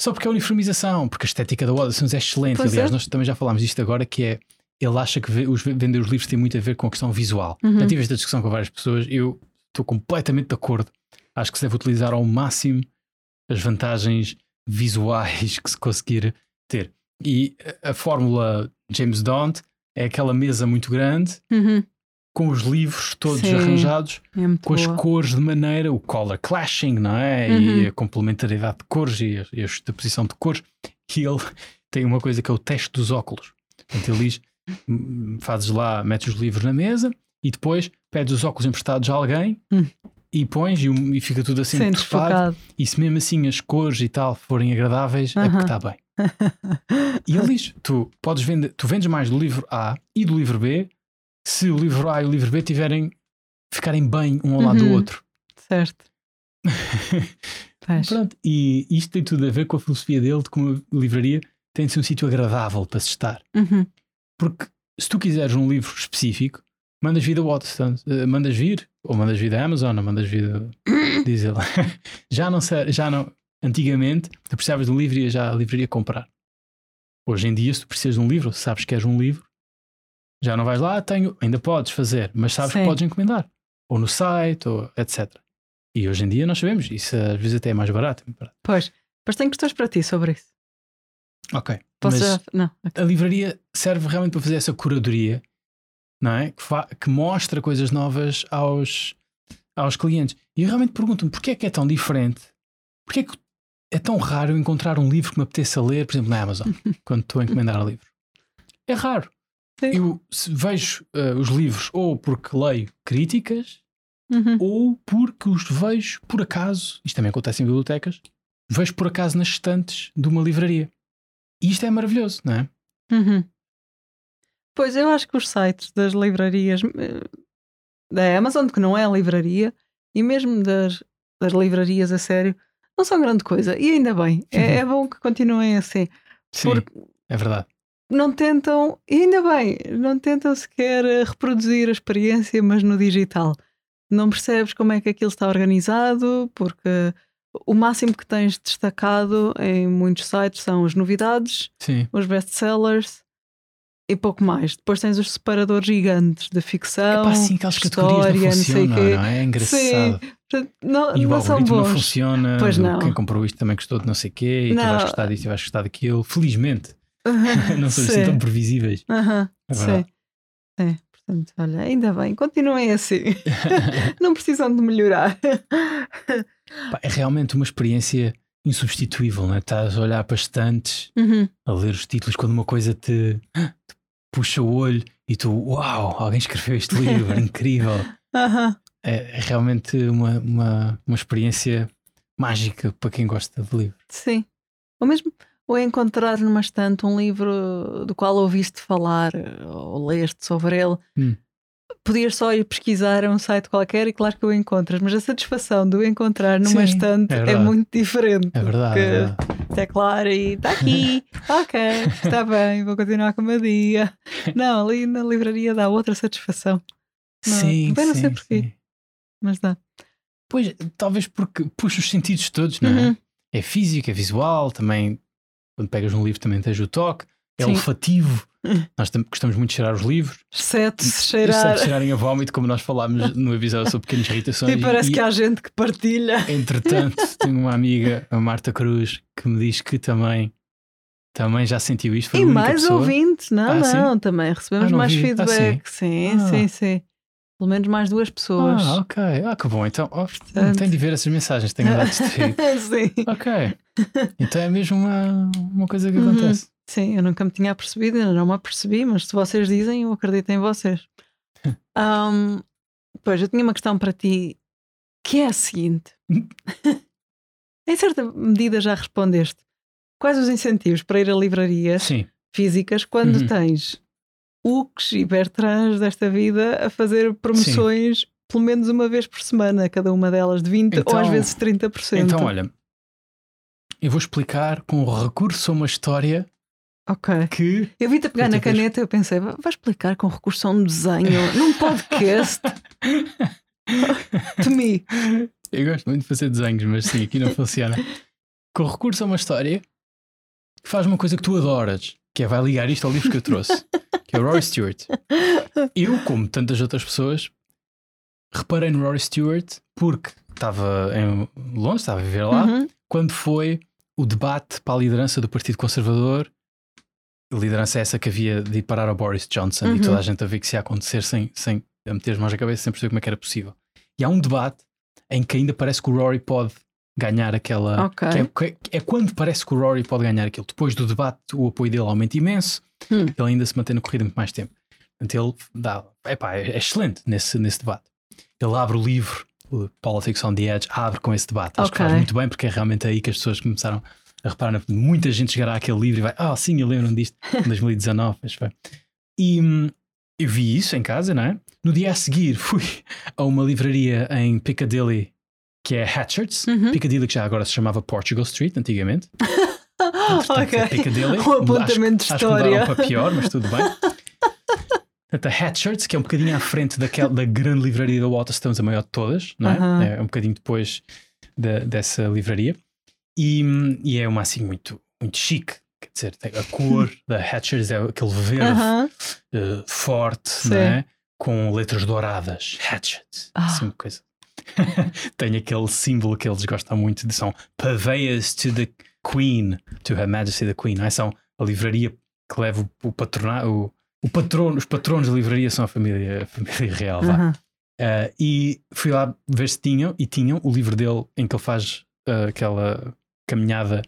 só porque é uniformização, porque a estética da Wallace é excelente. Pois Aliás, é. nós também já falámos disto agora, que é ele acha que os, vender os livros tem muito a ver com a questão visual. Uhum. Já tive esta discussão com várias pessoas, eu estou completamente de acordo. Acho que se deve utilizar ao máximo as vantagens visuais que se conseguir ter. E a- fórmula James Daunt é aquela mesa muito grande Uhum. com os livros todos Sim. arranjados É com as boa. cores de maneira, o color clashing, não é? E Uhum. a complementariedade de cores e a, e a justaposição de cores. E ele tem uma coisa que é o teste dos óculos. Portanto, ele diz: fazes lá, metes os livros na mesa e depois pedes os óculos emprestados a alguém Hum. e pões e, e fica tudo assim desfocado. E se mesmo assim as cores e tal forem agradáveis, é porque está bem. E ele diz: tu podes vender, tu vendes mais do livro A e do livro B se o livro A e o livro B tiverem ficarem bem um ao lado do Uhum. outro. Certo. Pronto, e isto tem tudo a ver com a filosofia dele de como a livraria tem de ser um sítio agradável para se estar. Uhum. Porque se tu quiseres um livro específico, mandas vir da Waterstones, eh, mandas vir, ou mandas vir da Amazon, ou mandas vir da. diz ele. já não sei, já não. Antigamente, tu precisavas de um livro e já a livraria comprar. Hoje em dia, se tu precisas de um livro, sabes que queres um livro, já não vais lá, "Ah, tenho, ainda podes fazer, mas sabes Sim. que podes encomendar. Ou no site, ou etc. E hoje em dia nós sabemos, isso às vezes até é mais barato. é barato. Pois. Mas tenho questões para ti sobre isso. Ok. Posso mas. Não. ok. a livraria serve realmente para fazer essa curadoria, não é? Que, que mostra coisas novas aos, aos clientes. E eu realmente pergunto-me porquê é que é tão diferente? Porquê é que é tão raro encontrar um livro que me apeteça ler, por exemplo, na Amazon, quando estou a encomendar livros? É raro. Sim. Eu vejo uh, os livros ou porque leio críticas Uhum. ou porque os vejo por acaso, isto também acontece em bibliotecas, vejo por acaso nas estantes de uma livraria. E isto é maravilhoso, não é? Uhum. Pois eu acho que os sites das livrarias eh, da Amazon, que não é a livraria, e mesmo das, das livrarias a sério, não são grande coisa. E ainda bem, é, é bom que continuem assim. Sim, é verdade. não tentam, e ainda bem, não tentam sequer eh, reproduzir a experiência, mas no digital. Não percebes como é que aquilo está organizado, porque o máximo que tens destacado em muitos sites são as novidades, Sim. os best-sellers e pouco mais. Depois tens os separadores gigantes É ficção, pá, sim, aquelas categorias história, não não funcionam, quê. não é? É engraçado. Portanto, não, E o não algoritmo não funciona. Pois não. Quem comprou isto também gostou de não sei o quê, e tu Não. vais gostar disto e vais gostar daquilo. Felizmente, não são assim Sim. tão previsíveis. Aham, É sim. verdade. É, portanto, olha, ainda bem, continuem assim. não precisam de melhorar. Pá, é realmente uma experiência insubstituível, não é? Estás a olhar para estantes, Uhum. a ler os títulos, quando uma coisa te, te puxa o olho e tu, uau, alguém escreveu este livro, incrível. É, é realmente uma, uma, uma experiência mágica para quem gosta de livros. Sim. Ou mesmo ou encontrar numa estante um livro do qual ouviste falar ou leste sobre ele. Hum. Podias só ir pesquisar a um site qualquer e claro que o encontras, mas a satisfação de o encontrar numa Sim, estante é é, muito diferente. É verdade. é verdade. Porque teclar e está aqui, ok, está bem, vou continuar com o meu dia. Não, ali na livraria dá outra satisfação, Não, Sim, bem, não sim, sei porquê. sim. mas dá. Pois, talvez porque puxa os sentidos todos, não é? Uhum. É físico, é visual, também quando pegas um livro também tens o toque, é olfativo. Nós tam- gostamos muito de cheirar os livros. Exceto cheirar. de cheirarem a vómito, como nós falámos no episódio sobre pequenas irritações. E parece e, que há gente que partilha. Entretanto, tenho uma amiga, a Marta Cruz, que me diz que também, também já sentiu isto. Foi E mais pessoa. ouvintes, não, Ah, sim? não, também recebemos Ah, não mais vi. Ah, feedback. sim, Ah. sim, sim. Pelo menos mais duas pessoas. Ah, ok. Ah, que bom. Então, oh, tenho de ver essas mensagens, tenho distraído. sim. Ok. Então é mesmo uma, uma coisa que Uhum. acontece. Sim, eu nunca me tinha apercebido, ainda não me apercebi, mas se vocês dizem, eu acredito em vocês. Ahm, pois, eu tinha uma questão para ti, que é a seguinte: em certa medida já respondeste. Quais os incentivos para ir a livrarias Sim. físicas quando Uhum. tens Ux e Bertrands desta vida a fazer promoções pelo menos uma vez por semana, cada uma delas de 20 ou às Então- vezes 30%? Então, olha, eu vou explicar com recurso a uma história Ok. que. Eu vi-te a pegar na caneta e eu pensei, "Va- vai explicar com recurso a um desenho num podcast? to me. Eu gosto muito de fazer desenhos, mas sim, aqui não funciona. Com recurso a uma história que faz uma coisa que tu adoras, que é vai ligar isto ao livro que eu trouxe, que é o Rory Stewart. Eu, como tantas outras pessoas, reparei no Rory Stewart porque estava em Londres, estava a viver lá, Uhum. quando foi o debate para a liderança do Partido Conservador. A liderança é essa que havia de ir parar ao Boris Johnson Uhum. e toda a gente a ver que se ia acontecer sem, sem meter as mãos na cabeça, sem perceber como é que era possível. E há um debate em que ainda parece que o Rory pode ganhar aquela. Ok. que é, que é quando parece que o Rory pode ganhar aquilo. Depois do debate, o apoio dele aumenta imenso, Hum. ele ainda se mantém na corrida muito mais tempo. Portanto, ele dá, epá, é excelente nesse, nesse debate. Ele abre o livro, o Politics on the Edge, abre com esse debate. Acho que faz muito bem, porque é realmente aí que as pessoas começaram a reparar. na- Muita gente chegará àquele livro e vai, ah, sim, eu lembro-me disto, em 2019. Mas foi. E hum, eu vi isso em casa, não é? No dia a seguir fui a uma livraria em Piccadilly, que é Hatchards. Uhum. Piccadilly, que já agora se chamava Portugal Street, antigamente. Portanto, ok. é Piccadilly. Um apontamento de acho, acho que história. para pior, mas tudo bem. Portanto, a Hatchards, que é um bocadinho à frente daquela, da grande livraria da Waterstones, a maior de todas, não é? Aham. É um bocadinho depois da- dessa livraria. E, e é uma assim muito, muito chique. Quer dizer, tem a cor da Hatchards é aquele verde Aham. eh, forte, Sim. não é? Com letras douradas. Hatchards. Ah. Assim coisa. tem aquele símbolo que eles gostam muito de são Purveyors to the Queen, to Her Majesty the Queen. Não é? São a livraria que leva o, patronato. O, o patrono, os patronos da livraria são a família, a família real. Aham. Uh, e fui lá ver se tinham, e tinham o livro dele em que ele faz uh, aquela caminhada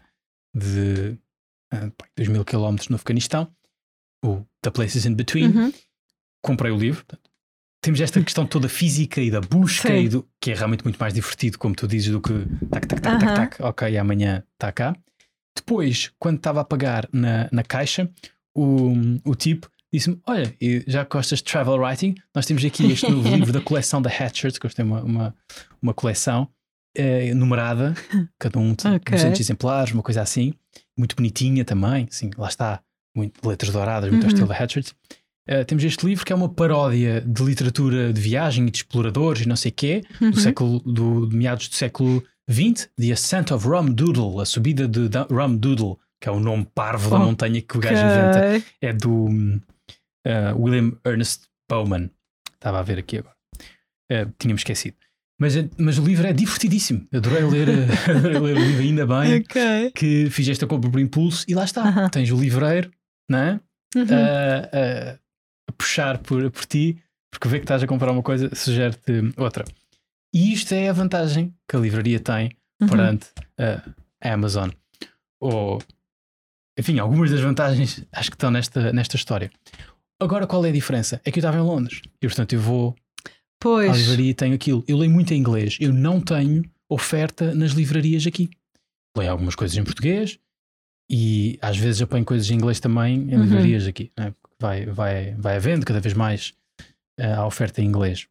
de uh, 2 mil quilómetros no Afeganistão, o The Places in Between. Uhum. Comprei o livro. Temos esta questão toda física e da busca, e do, que é realmente muito mais divertido, como tu dizes, do que tac, tac, tac, tac, tac, ok, amanhã está cá. Depois, quando estava a pagar na, na caixa, o, o tipo disse-me: Olha, já gostas de travel writing? Nós temos aqui este novo livro da coleção da Hatchards, que eu tenho uma, uma, uma coleção é, numerada, cada um tem okay. 200 exemplares, uma coisa assim, muito bonitinha também, assim, lá está, muito, letras douradas, muito uhum. estilo da Hatchards. Uh, temos este livro que é uma paródia de literatura de viagem e de exploradores e não sei o quê, uhum. do século, do, de meados do século XX, The Ascent of Rum Doodle, a subida de Rum Doodle, que é o nome parvo okay. da montanha que o gajo inventa, é do uh, William Ernest Bowman. Estava a ver aqui agora. Uh, tínhamos esquecido. Mas, mas o livro é divertidíssimo. Adorei ler, adorei ler o livro, ainda bem okay. que fiz esta compra por impulso e lá está. Uh -huh. Tens o livreiro, não é? Uh -huh. uh, a puxar por, por ti, porque vê que estás a comprar uma coisa, sugere-te outra. E isto é a vantagem que a livraria tem uhum. perante a Amazon. Ou, enfim, algumas das vantagens acho que estão nesta, nesta história. Agora, qual é a diferença? É que eu estava em Londres e, portanto, eu vou pois. à livraria tenho aquilo. Eu leio muito em inglês. Eu não tenho oferta nas livrarias aqui. Leio algumas coisas em português e às vezes apanho coisas em inglês também em uhum. livrarias aqui. Né? Vai, vai, vai havendo cada vez mais uh, a oferta em inglês.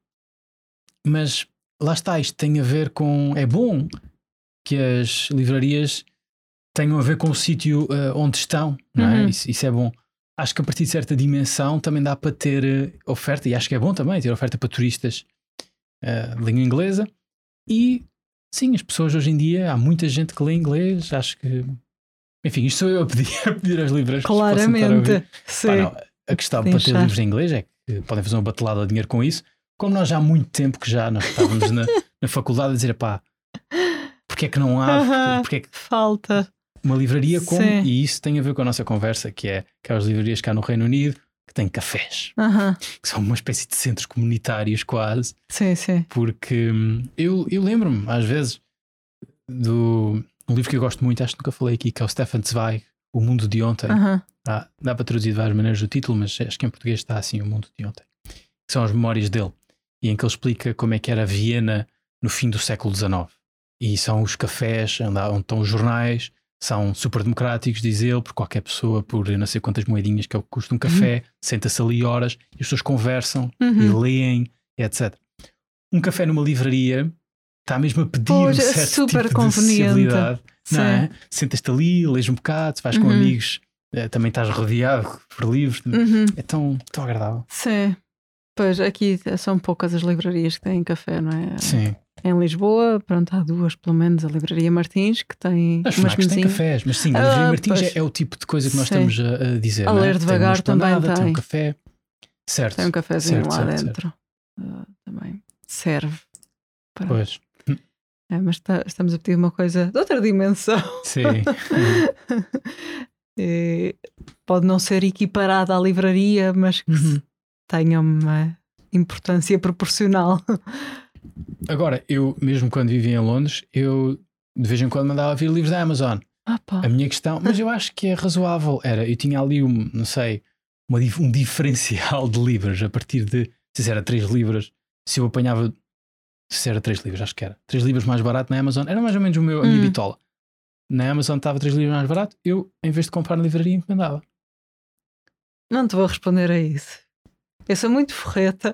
Mas lá está, isto tem a ver com. É bom que as livrarias tenham a ver com o sítio uh, onde estão, não é? Uhum. Isso, isso é bom acho que a partir de certa dimensão também dá para ter eh, oferta, e acho que é bom também ter oferta para turistas uh, de língua inglesa. E sim, as pessoas hoje em dia, há muita gente que lê inglês, acho que. Enfim, isto sou eu a pedir, a pedir às livras. Claramente. Sim. não, a questão para ter livros em inglês é que podem fazer uma batelada de dinheiro com isso. Como nós já há muito tempo que já nós estávamos na, na faculdade a dizer, pá, porque é que não há? Porque, porque é que... Falta uma livraria com, sim. e isso tem a ver com a nossa conversa, que é aquelas livrarias cá no Reino Unido que têm cafés, uh -huh. que são uma espécie de centros comunitários quase. Sim, sim. Porque hum, eu, eu lembro-me, às vezes, do um livro que eu gosto muito, acho que nunca falei aqui, que é o Stefan Zweig, O Mundo de Ontem. Uh -huh. ah, dá para traduzir de várias maneiras o título, mas acho que em português está assim, O Mundo de Ontem. Que são as memórias dele, e em que ele explica como é que era Viena no fim do século XIX. E são os cafés onde estão os jornais, são super democráticos, diz ele, por qualquer pessoa, por não sei quantas moedinhas que é o que custa um café, uhum. senta-se ali horas e as pessoas conversam uhum. e leem, etc. Um café numa livraria está mesmo a pedir pois, um é certo super tipo conveniente. de não é? Sentas-te ali, lês um bocado, vais uhum. com amigos, é, também estás rodeado por livros, uhum. é tão, tão agradável. Sim. Pois aqui são poucas as livrarias que têm café, não é? Sim. Em Lisboa, pronto, há duas, pelo menos, a Livraria Martins, que tem. As umas têm cafés, mas sim, a Livraria ah, Martins é, é, o tipo de coisa que nós sim. estamos a, a dizer. A ler é? devagar tem também tem. tem um café. Certo. Tem um cafezinho certo, lá certo, dentro. Certo. Uh, também serve. Para... Pois. É, mas tá, estamos a pedir uma coisa de outra dimensão. Sim. pode não ser equiparada à livraria, mas que uhum. tenha uma importância proporcional. Agora, eu, mesmo quando vivia em Londres, eu de vez em quando mandava vir livros da Amazon. Ah, a minha questão, mas eu acho que é razoável. Era, eu tinha ali um, não sei, uma, um diferencial de livros a partir de, se era 3 libras, se eu apanhava, se era 3 livros, acho que era, 3 libras mais barato na Amazon, era mais ou menos o meu, a minha hum. bitola. Na Amazon estava 3 livros mais barato, eu, em vez de comprar na livraria, encomendava. Não te vou responder a isso. Eu sou muito forreta.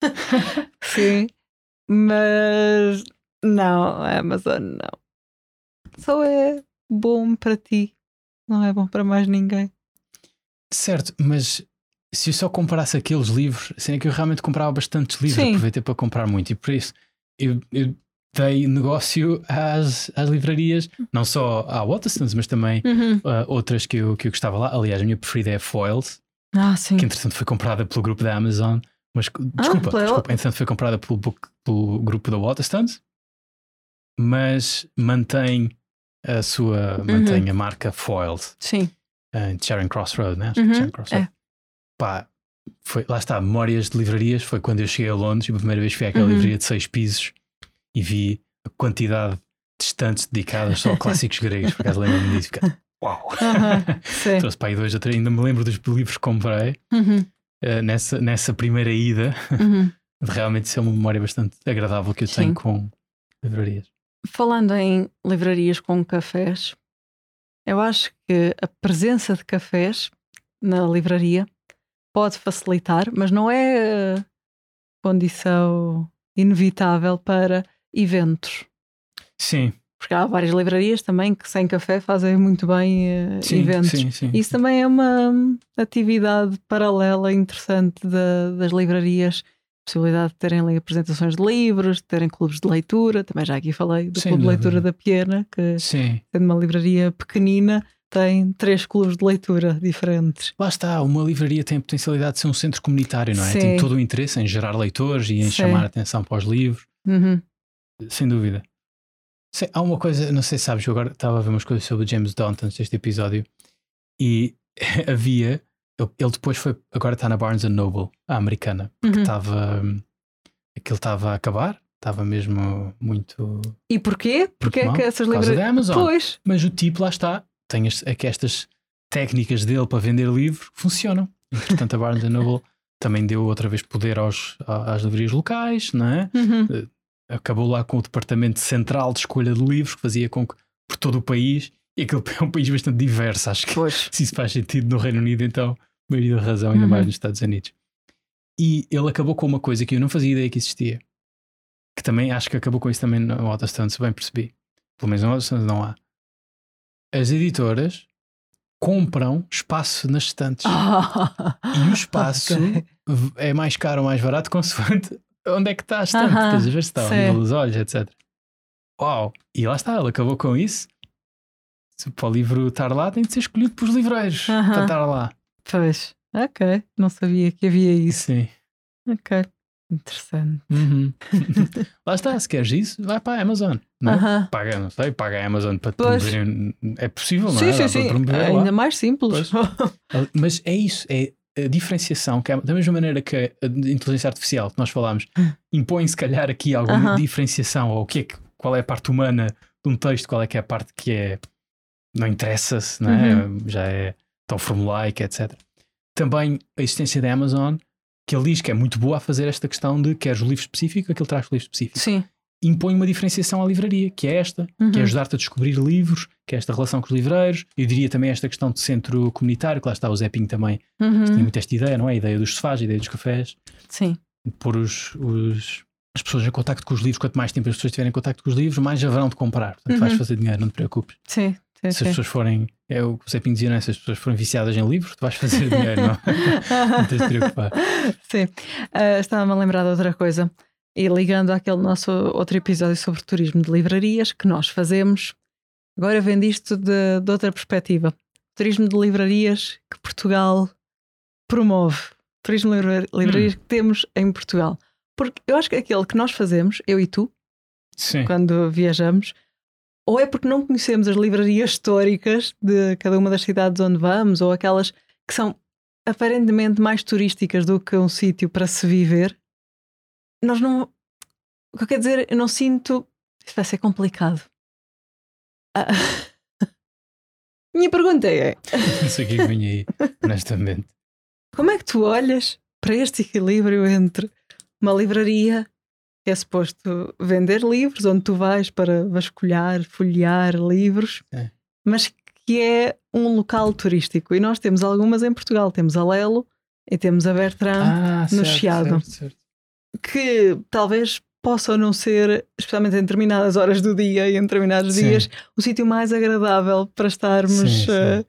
Sim. Mas não, a Amazon não. Só é bom para ti, não é bom para mais ninguém. Certo, mas se eu só comprasse aqueles livros, assim é que eu realmente comprava bastantes livros, Sim. aproveitei para comprar muito e por isso eu, eu dei negócio às, às livrarias, não só à Waterstones, mas também uhum. uh, outras que eu, que eu gostava lá. Aliás, a minha preferida é a Foils, ah, sim. que entretanto foi comprada pelo grupo da Amazon. Mas desculpa, ah, desculpa, entretanto foi comprada pelo, pelo grupo da Waterstones, mas mantém a sua, uhum. mantém a marca Foiled. Sim. Em uh, Charing Cross Road, né? Uhum. Charing. É. Pá, foi, lá está, memórias de livrarias. Foi quando eu cheguei a Londres e a primeira vez fui àquela Uhum. livraria de seis pisos e vi a quantidade de estantes dedicadas só a clássicos gregos. Por acaso lembro-me disso. Uau! Sim. Trouxe para aí dois ou três. Ainda me lembro dos livros que comprei Uhum, eh, nessa, nessa primeira ida. uhum. Realmente isso é uma memória bastante agradável que eu Sim. tenho com livrarias. Falando em livrarias com cafés, eu acho que a presença de cafés na livraria pode facilitar, mas não é eh, condição inevitável para eventos. Sim, Porque há várias livrarias também que sem café fazem muito bem eh, sim, eventos. sim, sim. Isso também é uma hum, atividade paralela interessante da- das livrarias. Possibilidade de terem ali apresentações de livros, de terem clubes de leitura. Também já aqui falei do Sem Clube de. Leitura da Piena, que sendo uma livraria pequenina, tem três clubes de leitura diferentes. Lá está, uma livraria tem a potencialidade de ser um centro comunitário, não é? Sim. Tem todo o interesse em gerar leitores e em Sim. chamar a atenção para os livros, Uhum. sem dúvida. Sei, há uma coisa, não sei se sabes, eu agora estava a ver umas coisas sobre o James Danton neste episódio e havia, ele- depois foi, agora está na Barnes Noble, a americana, porque Uhum. estava, aquilo estava a acabar, estava mesmo muito. E porquê? Porque é que essas livrarias. Pois, Mas o tipo lá está, tem as, é que estas técnicas dele para vender livros que funcionam. Entretanto, a Barnes Noble também deu outra vez poder aos, às livrarias locais, não é? Uhum. Acabou lá com o departamento central de escolha de livros que fazia com que por todo o país, e aquele é um país bastante diverso, acho que pois. se isso faz sentido no Reino Unido, então, maioria da razão, ainda Uhum. mais nos Estados Unidos. E ele acabou com uma coisa que eu não fazia ideia que existia, que também acho que acabou com isso também no Waterstones, se bem percebi. Pelo menos no Waterstones não há. As editoras compram espaço nas estantes. Ah, E o espaço ok. v- é mais caro ou mais barato consoante onde é que está a estante, Aham, que às vezes está ao sim. nível dos olhos, etc. Uau! E lá está, ele acabou com isso. Se para o livro estar lá, tem de ser escolhido pelos livreiros Aham. para estar lá. Pois, ok. Não sabia que havia isso. Sim. Ok. Interessante. Uhum. lá está, se queres isso, vai para a Amazon. Não é? Aham. Paga, não sei, paga a Amazon para te Pois. promoverem. É possível, não Sim, é? sim, Dá sim. para promover lá. Ainda mais simples. Mas é isso, é a diferenciação, que é da mesma maneira que a inteligência artificial que nós falámos impõe se calhar aqui alguma Aham. diferenciação, ou o que é que, qual é a parte humana de um texto, qual é que é a parte que é não interessa-se, não é? Uhum. Já é tão formulaica, etc. Também a existência da Amazon, que ele diz que é muito boa a fazer esta questão de queres o livro específico, aquele traz o livro específico. Sim. Impõe uma diferenciação à livraria, que é esta, Uhum. que é ajudar-te a descobrir livros, que é esta relação com os livreiros. Eu diria também esta questão de centro comunitário, que lá está o Zepinho também Uhum. tinha muito esta ideia, não é? A ideia dos sofás, a ideia dos cafés, Sim. pôr os, os- as pessoas em contacto com os livros. Quanto mais tempo as pessoas estiverem em contacto com os livros, mais haverão de comprar. Portanto, vais Uhum. fazer dinheiro, não te preocupes. Sim. Sim. Se as pessoas forem, é o que o Zé Pinho dizia, não é? Se as pessoas forem viciadas em livros, tu vais fazer dinheiro, não? não tens de te preocupar. Sim. Ah, Estava-me a lembrar de outra coisa. E ligando àquele nosso outro episódio sobre turismo de livrarias que nós fazemos, agora vendo isto de, de outra perspectiva. Turismo de livrarias que Portugal promove. Turismo de livra- livrarias que temos em Portugal. Porque eu acho que aquele que nós fazemos, eu e tu, Sim. quando viajamos, ou é porque não conhecemos as livrarias históricas de cada uma das cidades onde vamos, ou aquelas que são aparentemente mais turísticas do que um sítio para se viver, nós não. O que eu quero dizer, eu não sinto. Isto vai ser complicado. Ah, Minha pergunta é: Não sei o que é que vem aí, honestamente. como é que tu olhas para este equilíbrio entre uma livraria que é suposto vender livros, onde tu vais para vasculhar, folhear livros, É. mas que é um local turístico? E nós temos algumas em Portugal. Temos a Lelo e temos a Bertrand, Ah, no certo, Chiado. certo, certo. Que talvez possam não ser, especialmente em determinadas horas do dia e em determinados Sim. dias, o sítio mais agradável para estarmos Sim, sim.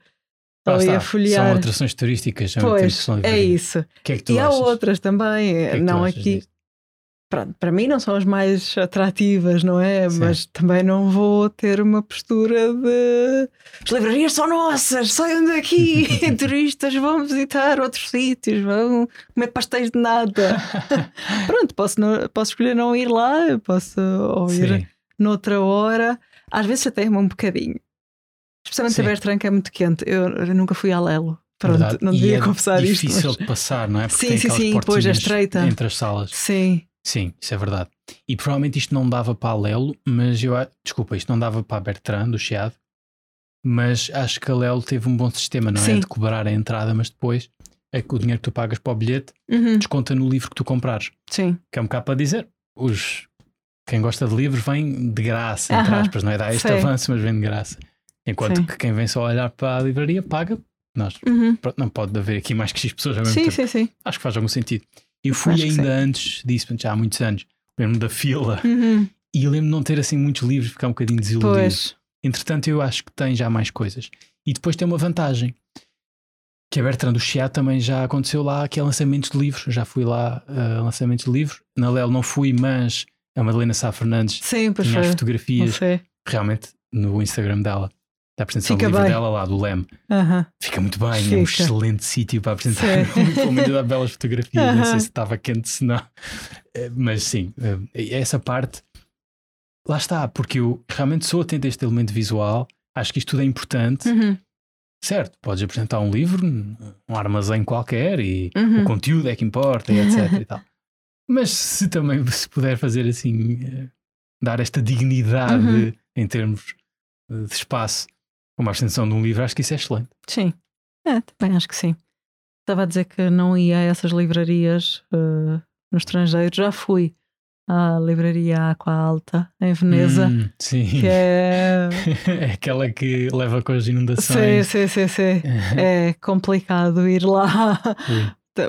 Lá ali está, a folhear. São atrações turísticas. Pois, é isso. Que é que E há achas? outras também, que é que não achas aqui. disto? Pronto, para mim não são as mais atrativas, não é? Sim. Mas também não vou ter uma postura de as livrarias são nossas, saiam daqui, turistas vão visitar outros sítios, vão comer pastéis de nada. Pronto, posso, não- posso escolher não ir lá, posso ouvir Sim. noutra hora. Às vezes até um bocadinho. Especialmente Sim. a Bertrand, que é muito quente. Eu, eu nunca fui a Lelo. Pronto, Verdade. não E devia é confessar isto. difícil mas- de passar, não é? Porque Sim, sim, sim, pois, é estreita. Entre as salas. Sim, Sim, isso é verdade. E provavelmente isto não dava para a Lelo, mas eu. Desculpa, isto não dava para a Bertrand, do Chiado. Mas acho que a Lelo teve um bom sistema, não é? Sim. De cobrar a entrada, mas depois é que o dinheiro que tu pagas para o bilhete Uhum, desconta no livro que tu comprares. sim, Que é um bocado para dizer. Os, quem gosta de livros vem de graça, entre Aham, aspas, não é? Dá este sei. avanço, mas vem de graça. Enquanto Sim. que quem vem só olhar para a livraria paga. Nós, uhum. não pode haver aqui mais que X pessoas ao mesmo sim, tempo. sim, sim. Acho que faz algum sentido. Eu fui Acho ainda antes disso, já há muitos anos. Lembro-me da fila Uhum, e lembro-me de não ter assim muitos livros, ficar um bocadinho desiludido. Pois, Entretanto, eu acho que tem já mais coisas. E depois tem uma vantagem. Que a Bertrand do Chiado também já aconteceu lá, que é lançamentos de livros. Eu já fui lá a lançamentos de livros. Na Lel não fui, mas a Madalena Sá Fernandes sim, tinha as fotografias realmente no Instagram dela. Da apresentação Fica do livro bem. dela lá, do Leme. Aham. Fica muito bem, é um Fica. excelente sítio para apresentar. Pelo menos dá belas fotografias. Não sei se estava quente, se não. Eh, Mas sim, eh, essa parte, lá está, porque eu realmente sou atento a este elemento visual. Acho que isto tudo é importante. Uhum, Certo, podes apresentar um livro, um armazém qualquer e uhum. o conteúdo é que importa, e etc. e tal. Mas se também se puder fazer assim, eh, dar esta dignidade Uhum. em termos de espaço, como a apresentação de um livro, acho que isso é excelente. Sim, é, também acho que sim. Estava a dizer que não ia a essas livrarias eh, no estrangeiro. Já fui à livraria Aqua Alta, em Veneza, Hum, sim. que é. é aquela que leva com as Sim, inundações. sim, sim, sim. É complicado ir lá.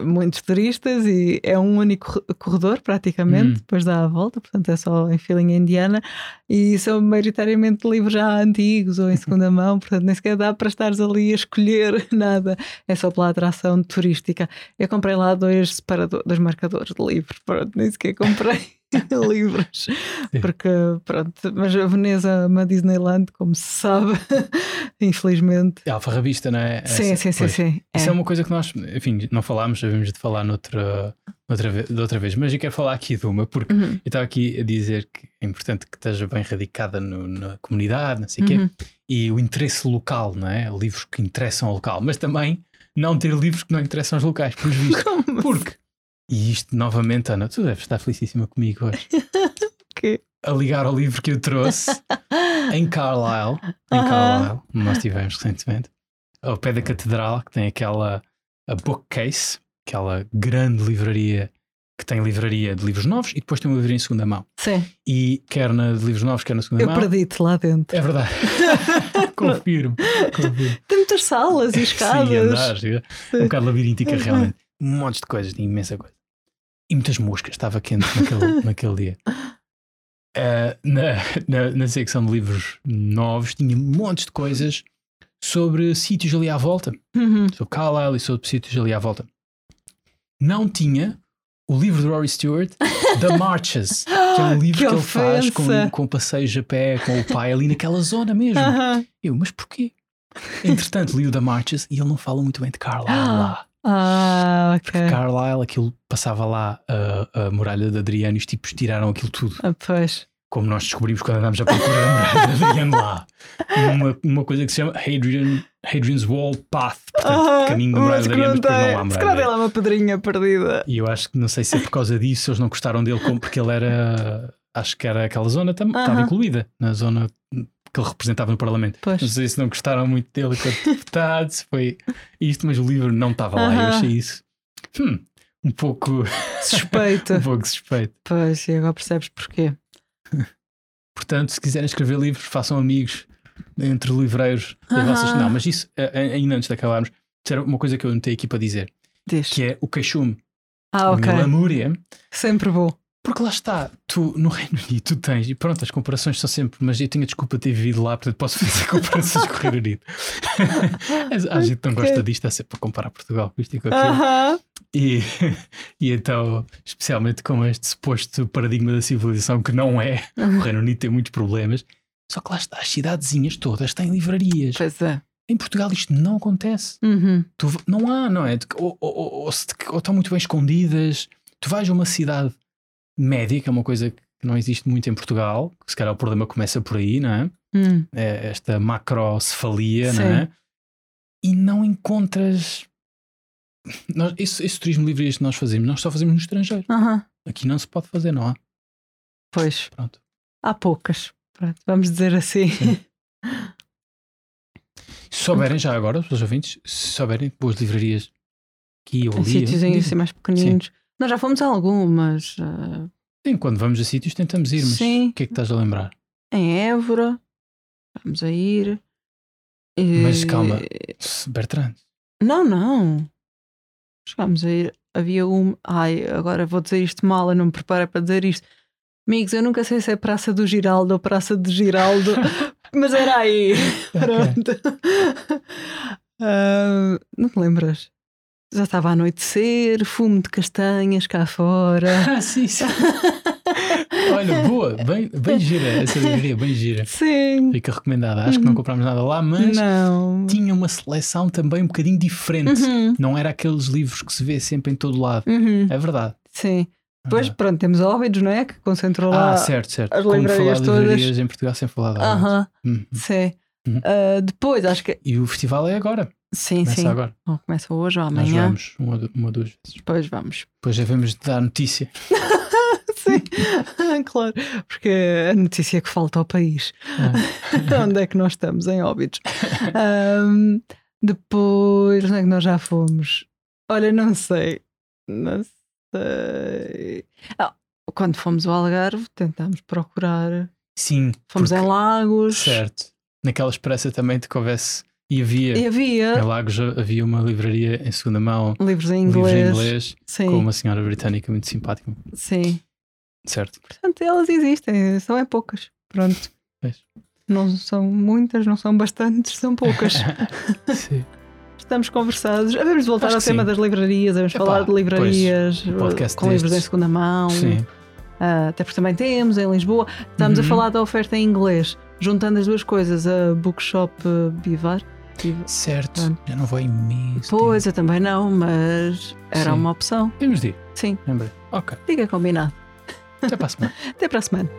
Muitos turistas e é um único corre- corredor, praticamente, Hum. depois dá a volta, portanto é só em filinha indiana. E são maioritariamente livros já antigos ou em segunda mão, portanto nem sequer dá para estares ali a escolher nada, é só pela atração turística. Eu comprei lá dois separadores, dois marcadores de livros, pronto, nem sequer comprei livros, porque pronto, mas a Veneza é uma Disneyland, como se sabe, infelizmente. É alfarrabista, não é? Sim, Essa- sim, sim, pois. sim. Isso É. é uma coisa que nós, enfim, não falámos, sabemos de falar noutra, noutra, ve- de outra vez, mas eu quero falar aqui de uma, porque Uhum, eu estava aqui a dizer que é importante que esteja bem radicada no- na comunidade, não sei o uhum. quê, e o interesse local, não é? Livros que interessam ao local, mas também não ter livros que não interessam aos locais, por visto. Como Porque, e isto novamente, Ana, tu deves estar felicíssima comigo hoje, que a ligar ao livro que eu trouxe em Carlisle, em Aham. Carlisle, onde nós estivemos recentemente, ao pé da catedral, que tem aquela a bookcase, aquela grande livraria que tem livraria de livros novos e depois tem uma livraria em segunda mão. Sim, E quer na de livros novos, quer na segunda eu mão. perdi-te lá dentro. É verdade. confirmo, confirmo. Tem muitas salas e escadas. Sim, andar, sim. um bocado labiríntica realmente. Um monte de coisas, tinha imensa coisa. E muitas moscas, estava quente naquele, naquele dia. Ah, na, na, na secção de livros novos tinha montes de coisas sobre sítios ali à volta. Uhum. Sobre Carlisle e sobre sítios ali à volta. Não tinha o livro de Rory Stewart, The Marches, que é um livro que, ele faz com, com passeios a pé com o pai ali naquela zona mesmo. Aham. Eu, mas porquê? Entretanto, li o The Marches e ele não fala muito bem de Carlisle lá. Ah, ok. Carlisle, aquilo passava lá a, a muralha de Adriano e os tipos tiraram aquilo tudo. Ah, pois. Como nós descobrimos quando andámos a procurar a muralha de Adriano lá. Uma, uma coisa que se chama Hadrian, Hadrian's Wall Path. Portanto, Ah, caminho da muralha de Adriano, mas depois não há Se calhar muralha. tem lá uma pedrinha perdida. E eu acho que não sei se é por causa disso eles não gostaram dele, como porque ele era. Acho que era aquela zona também, estava Aham. incluída na zona que ele representava no Parlamento. Não Pois. sei se não gostaram muito dele enquanto deputado, se foi isto, mas o livro não estava lá. Eu Aham. achei isso hum, um pouco, Suspeito. um pouco suspeito. pois, e agora percebes porquê. Portanto, se quiserem escrever livros, façam amigos entre livreiros. das Aham. vossas- Não, mas isso, ainda antes de acabarmos, isso era uma coisa que eu notei aqui para dizer, Diz. que é o queixume, Ah, a ok. lamúria. Sempre vou. Porque lá está, tu no Reino Unido tu tens, e pronto, as comparações são sempre, mas eu tinha desculpa de ter vivido lá, portanto posso fazer comparações com o Reino Unido. a gente não gosta disto, é sempre para comparar Portugal com isto e com aquilo. Aham. E, e então, especialmente com este suposto paradigma da civilização que não é, o Reino Unido tem muitos problemas, só que lá está, as cidadezinhas todas têm livrarias. Pois é. Em Portugal isto não acontece. Uhum. Tu não há, não é? Ou, ou- ou- ou estão muito bem escondidas. Tu vais a uma cidade média, que é uma coisa que não existe muito em Portugal, que se calhar o problema começa por aí, não é? Hum. É esta macrocefalia, Sim. não é? e não encontras. Nós, esse, esse turismo livre que nós fazemos, nós só fazemos no estrangeiro. Aham. Aqui não se pode fazer, não há? Pois, Pronto. há poucas. Pronto, vamos dizer assim. Se souberem já agora, os ouvintes, se souberem boas livrarias aqui ou ali. sítios assim mais pequeninos. Nós já fomos a algumas. ah, Sim, quando vamos a sítios tentamos ir, mas Sim. o que é que estás a lembrar? em Évora. Vamos a ir. E- Mas calma. Bertrand. Não, não. Chegámos a ir. Havia um. Ai, agora vou dizer isto mal, eu não me preparei para dizer isto. Amigos, eu nunca sei se é Praça do Giraldo ou Praça de Giraldo, mas era aí. Pronto. Ah, não te lembras? Já estava a anoitecer, fumo de castanhas cá fora. Ah, sim, sim. Olha, boa, bem, bem gira essa livraria, bem gira. Sim. Fica recomendada. Acho que não comprámos nada lá, mas Não. tinha uma seleção também um bocadinho diferente. Uhum, Não era aqueles livros que se vê sempre em todo lado. uhum, É verdade. Sim. Depois, Ah. pronto, temos Óbidos, não é? Que concentrou lá. Ah, certo, certo. as Como falar todas. livrarias em Portugal sem falar de Óbidos. Uhum. sim. Uhum. Ah, depois, acho que. E o festival é agora. Sim, Começa sim. agora. Ou começa hoje ou Nós amanhã. vamos uma, uma ou duas vezes. Depois vamos. Depois devemos dar notícia. Sim, claro. Porque a notícia que falta ao país. Ah. onde é que nós estamos? Em Óbidos. Ahm, depois, onde é que nós já fomos? Olha, não sei. Não sei. Ah, quando fomos ao Algarve, tentámos procurar. Sim. Fomos porque- em Lagos. Certo. Naquela esperança também de que houvesse. E havia. E havia Em Lagos havia uma livraria em segunda mão, livros em livros inglês. em inglês, Sim, com uma senhora britânica muito simpática. sim. Certo. Portanto, elas existem, são é poucas. Pronto. Pois. Não são muitas, não são bastantes, são poucas. Sim. Estamos conversados. De voltar Acho ao tema sim. das livrarias, vamos Epá, falar de livrarias podcast com livros em segunda mão. Sim. Ah, até porque também temos em Lisboa. Estamos a Uhum. falar da oferta em inglês, juntando as duas coisas, a Bookshop Bivar. Certo. Pronto. Já não vou em imenso. Pois, eu também não, mas era Sim. uma opção. Temos de ir. Sim, Lembrei. Ok. fica combinado. Até para a semana. Até para a semana.